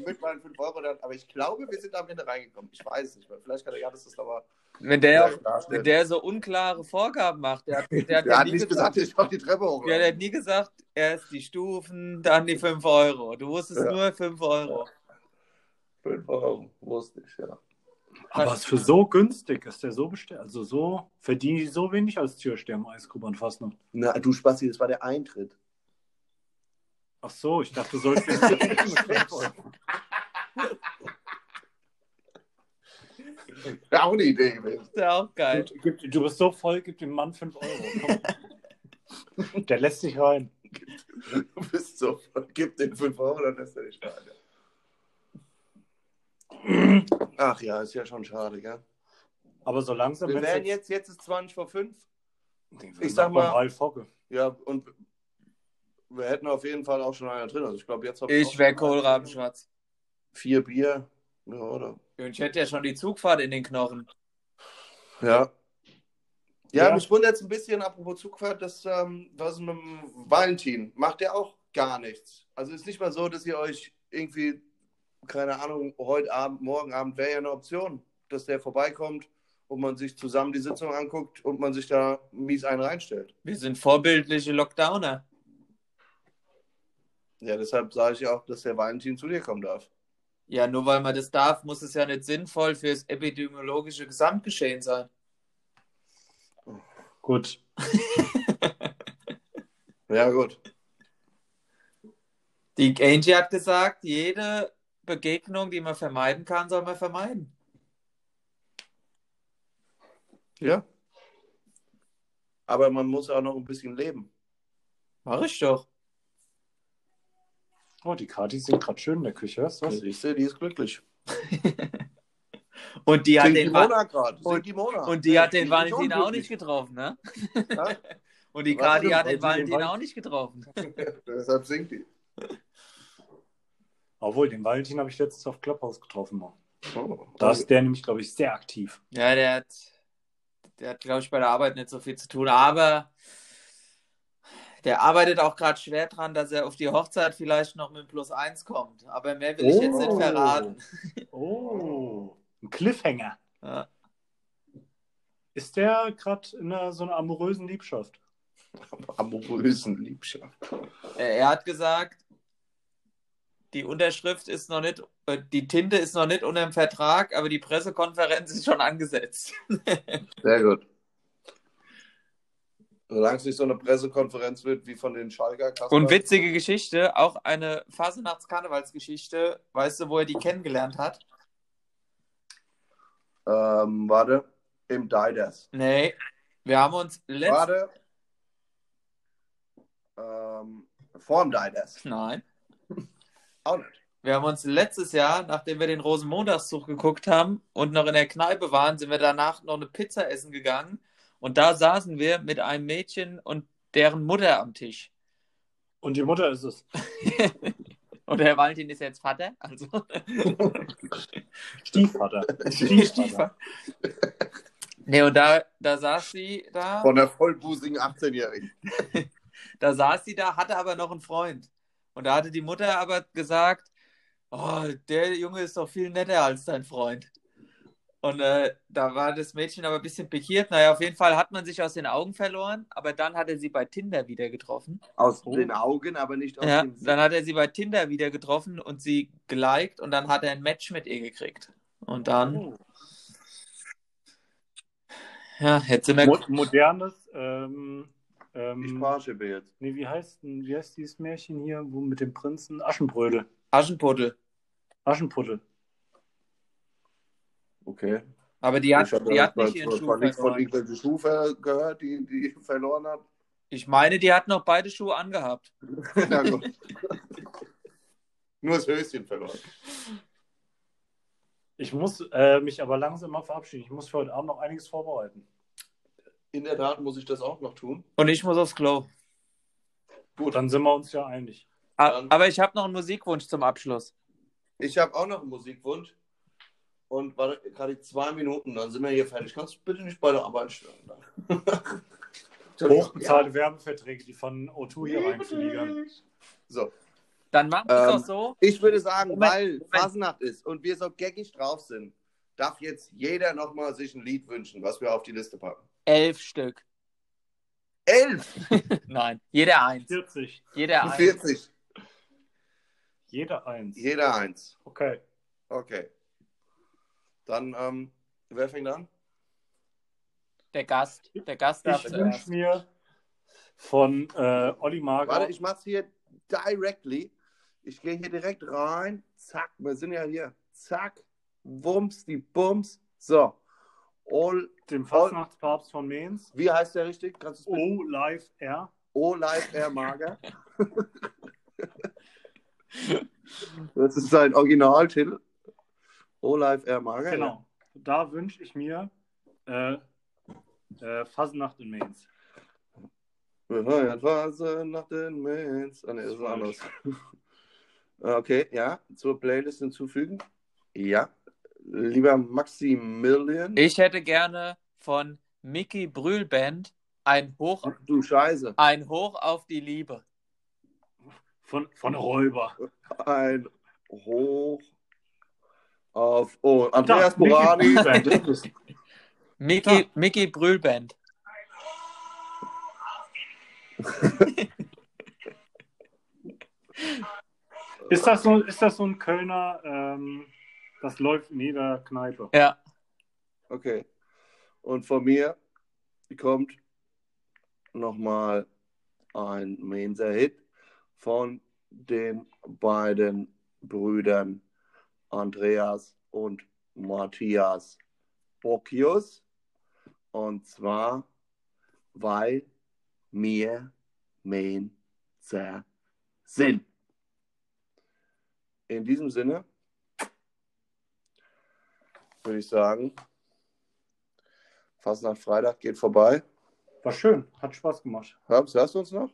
mit meinen 5 Euro. Dann, aber ich glaube, wir sind am Ende reingekommen. Ich weiß es nicht mehr. Vielleicht kann der Janis das nochmal Wenn der, Ja, auch, klar, wenn der so unklare Vorgaben macht, der hat, der hat, Der hat nie nicht gesagt, gesagt, ich mach die Treppe hoch. der hat nie gesagt, erst die Stufen, dann die 5 Euro. Du wusstest Ja. nur 5 Euro. 5 Euro, wusste ich, ja. Aber es ist für so günstig ist der so bestellt. Also so verdiene ich so wenig als Türsteher im Eisgrubern fast noch. Na, du Spasti, das war der Eintritt. Ach so, ich dachte, du sollst jetzt mit 5 Euro. Ja, auch eine Idee gewesen. Ist ja auch geil. Gib, du bist so voll, gib dem Mann 5 Euro. Der lässt sich rein. Du bist so, gib den 5 Euro, dann lässt er dich rein. ja. Ach ja, ist ja schon schade, gell? Aber so langsam. Wir wären jetzt, jetzt ist 20 vor 5. ich ich sag mal- Ralf Hocke. Ja, und wir hätten auf jeden Fall auch schon einer drin. Also ich glaube, jetzt Ich wäre Kohlrabenschwarz. Vier Bier. Ja, oder? Und ich hätte ja schon die Zugfahrt in den Knochen. Ja. Ja, Ja. mich wundert es ein bisschen, apropos Zugfahrt, dass, ähm, was mit dem Valentin? Macht der auch gar nichts? Also ist nicht mal so, dass ihr euch irgendwie, keine Ahnung, heute Abend, morgen Abend wäre ja eine Option, dass der vorbeikommt und man sich zusammen die Sitzung anguckt und man sich da mies einen reinstellt. Wir sind vorbildliche Lockdowner. Ja, deshalb sage ich auch, dass der Valentin zu dir kommen darf. Ja, nur weil man das darf, muss es ja nicht sinnvoll fürs epidemiologische Gesamtgeschehen sein. Gut. Ja, gut. Die Angie hat gesagt, jede Begegnung, die man vermeiden kann, soll man vermeiden. Ja. Aber man muss auch noch ein bisschen leben. Mach ich doch. Oh, die Kati singt gerade schön in der Küche. Hörst du Das was? siehst du, die ist glücklich. Und die hat Singt den, die Mona gerade. Und- Singt die Mona. und die hat den ist Valentin schon auch nicht getroffen, ne? Ja? Und die Kati hat den Valentin Val- auch nicht getroffen. Deshalb singt die. Obwohl, den Valentin habe ich letztens auf Clubhouse getroffen. Mann. Oh. Da ist der nämlich, glaube ich, sehr aktiv. Ja, der hat, der hat, glaube ich, bei der Arbeit nicht so viel zu tun, aber der arbeitet auch gerade schwer dran, dass er auf die Hochzeit vielleicht noch mit Plus 1 kommt. Aber mehr will ich jetzt nicht Oh. verraten. Oh, ein Cliffhanger. Ja. Ist der gerade in einer, so einer amorösen Liebschaft? Amorösen Liebschaft. Äh, Er hat gesagt, die Unterschrift ist noch nicht, äh, die Tinte ist noch nicht unter dem Vertrag, aber die Pressekonferenz ist schon angesetzt. Sehr gut. Solange es nicht so eine Pressekonferenz wird wie von den Schalker Kasper. Und witzige Geschichte, auch eine Fasenachts-Karnevalsgeschichte. Weißt du, wo er die kennengelernt hat? Ähm, warte. Im Didas. Nee, wir haben uns letzt... Warte. Ähm, vorm Didas. Nein. Auch nicht. Wir haben uns letztes Jahr, nachdem wir den Rosenmontagszug geguckt haben und noch in der Kneipe waren, sind wir danach noch eine Pizza essen gegangen. Und da saßen wir mit einem Mädchen und deren Mutter am Tisch. Und die Mutter ist es. Und der Valentin ist jetzt Vater. Also. Stiefvater. Stiefvater. Nee, und da, da saß sie da, Von der vollbusigen 18-Jährigen. da saß sie da, hatte aber noch einen Freund. Und da hatte die Mutter aber gesagt, oh, der Junge ist doch viel netter als dein Freund. Und äh, da war das Mädchen aber ein bisschen pikiert. Naja, auf jeden Fall hat man sich aus den Augen verloren, aber dann hat er sie bei Tinder wieder getroffen. Aus Oh. den Augen, aber nicht aus Ja, dem dann hat er sie bei Tinder wieder getroffen und sie geliked und dann hat er ein Match mit ihr gekriegt. Und dann, Oh. ja, jetzt sind wir. Mo modernes, ähm, Die ähm, Sprache jetzt. nee, wie heißt, denn- wie heißt dieses Märchen hier, wo mit dem Prinzen? Aschenbrödel. Aschenputtel. Aschenputtel. Okay. Aber die hat, die hat von, nicht ihren von, Schuh von nichts von verloren. irgendwelchen Schuh ver- gehört, die, die verloren hat. Ich meine, die hat noch beide Schuhe angehabt. Na gut. Nur das Höschen verloren. Ich muss äh, mich aber langsam mal verabschieden. Ich muss für heute Abend noch einiges vorbereiten. In der Tat muss ich das auch noch tun. Und ich muss aufs Klo. Gut, dann sind wir uns ja einig. Dann- Aber ich habe noch einen Musikwunsch zum Abschluss. Ich habe auch noch einen Musikwunsch. Und warte, gerade zwei Minuten, dann sind wir hier fertig. Kannst du bitte nicht bei der Arbeit stören? Hochbezahlte Werbeverträge, die von O2 hier reinfliegen. So. Dann machen wir es Ähm, doch so. Ich würde sagen, Moment, weil Moment. Fasnacht ist und wir so geckig drauf sind, darf jetzt jeder nochmal sich ein Lied wünschen, was wir auf die Liste packen. Elf Stück. Elf! Nein, jeder eins. 40. Jeder eins. 40. Jeder eins. Jeder eins. Okay. Okay. Dann, ähm, wer fängt an? Der Gast. Der Gast darf Ich wünsche mir von äh, Olli Mager. Warte, ich mach's hier directly. Ich gehe hier direkt rein. Zack, wir sind ja hier. Zack, Wumms, die Bums. So. All, dem Fastnachtspapst von Mainz. wie heißt der richtig? Kannst es? O Live R. O Live Air Mager. das ist sein Originaltitel. O Live Air Mager. Genau. Da wünsche ich mir äh, äh, Fasnacht in Mainz. Wir feiern Phase nach den Mains. Ah, ne, das ist was anderes. Okay, ja. Zur Playlist hinzufügen. Ja. Lieber Maximilian. Ich hätte gerne von Mickey Brühlband ein Hoch, Ach, du Scheiße. ein Hoch auf die Liebe. Von, von Räuber. Ein Hoch auf. Oh, Andreas Da, Mickey Borani. Brühlband. Mickey, Mickey Brühlband. Ist das so, ist das so ein Kölner, ähm, das läuft in jeder Kneipe? Ja. Okay. Und von mir kommt nochmal ein Mainzer Hit von den beiden Brüdern Andreas und Matthias Bocchius. Und zwar, weil wir Mainzer sind. In diesem Sinne würde ich sagen, fast nach Freitag geht vorbei. War schön, hat Spaß gemacht. Hab's, hörst du uns noch?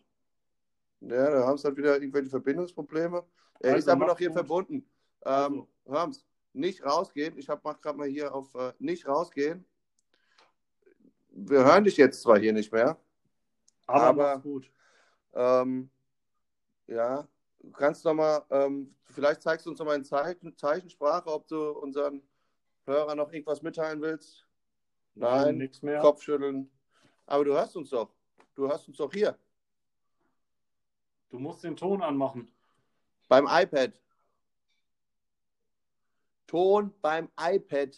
Ja, da haben es halt wieder irgendwelche Verbindungsprobleme. Er Also, ist aber noch hier gut. verbunden. Ähm. Hörm's, nicht rausgehen. Ich hab, mach gerade mal hier auf äh, nicht rausgehen. Wir hören dich jetzt zwar hier nicht mehr. Aber, Aber- gut. Ähm, ja, du kannst noch mal, ähm, vielleicht zeigst du uns noch mal in Zeichen, Zeichensprache, ob du unseren Hörern noch irgendwas mitteilen willst. Nein, nichts mehr. Kopfschütteln. Aber du hörst uns doch. Du hörst uns doch hier. Du musst den Ton anmachen. Beim iPad. Ton beim iPad.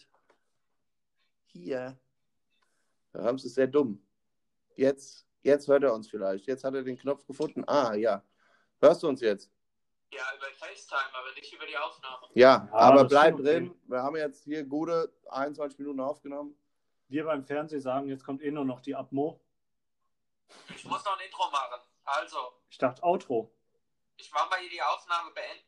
Hier. Da haben sie es sehr dumm. Jetzt, jetzt hört er uns vielleicht. Jetzt hat er den Knopf gefunden. Ah, ja. Hörst du uns jetzt? Ja, über FaceTime, aber nicht über die Aufnahme. Ja, Ja, aber das bleib ist okay. drin. Wir haben jetzt hier gute 21 Minuten aufgenommen. Wir beim Fernsehen sagen, jetzt kommt eh nur noch die Abmo. Ich muss noch ein Intro machen. Also, Ich dachte Outro. ich mache mal hier die Aufnahme beenden.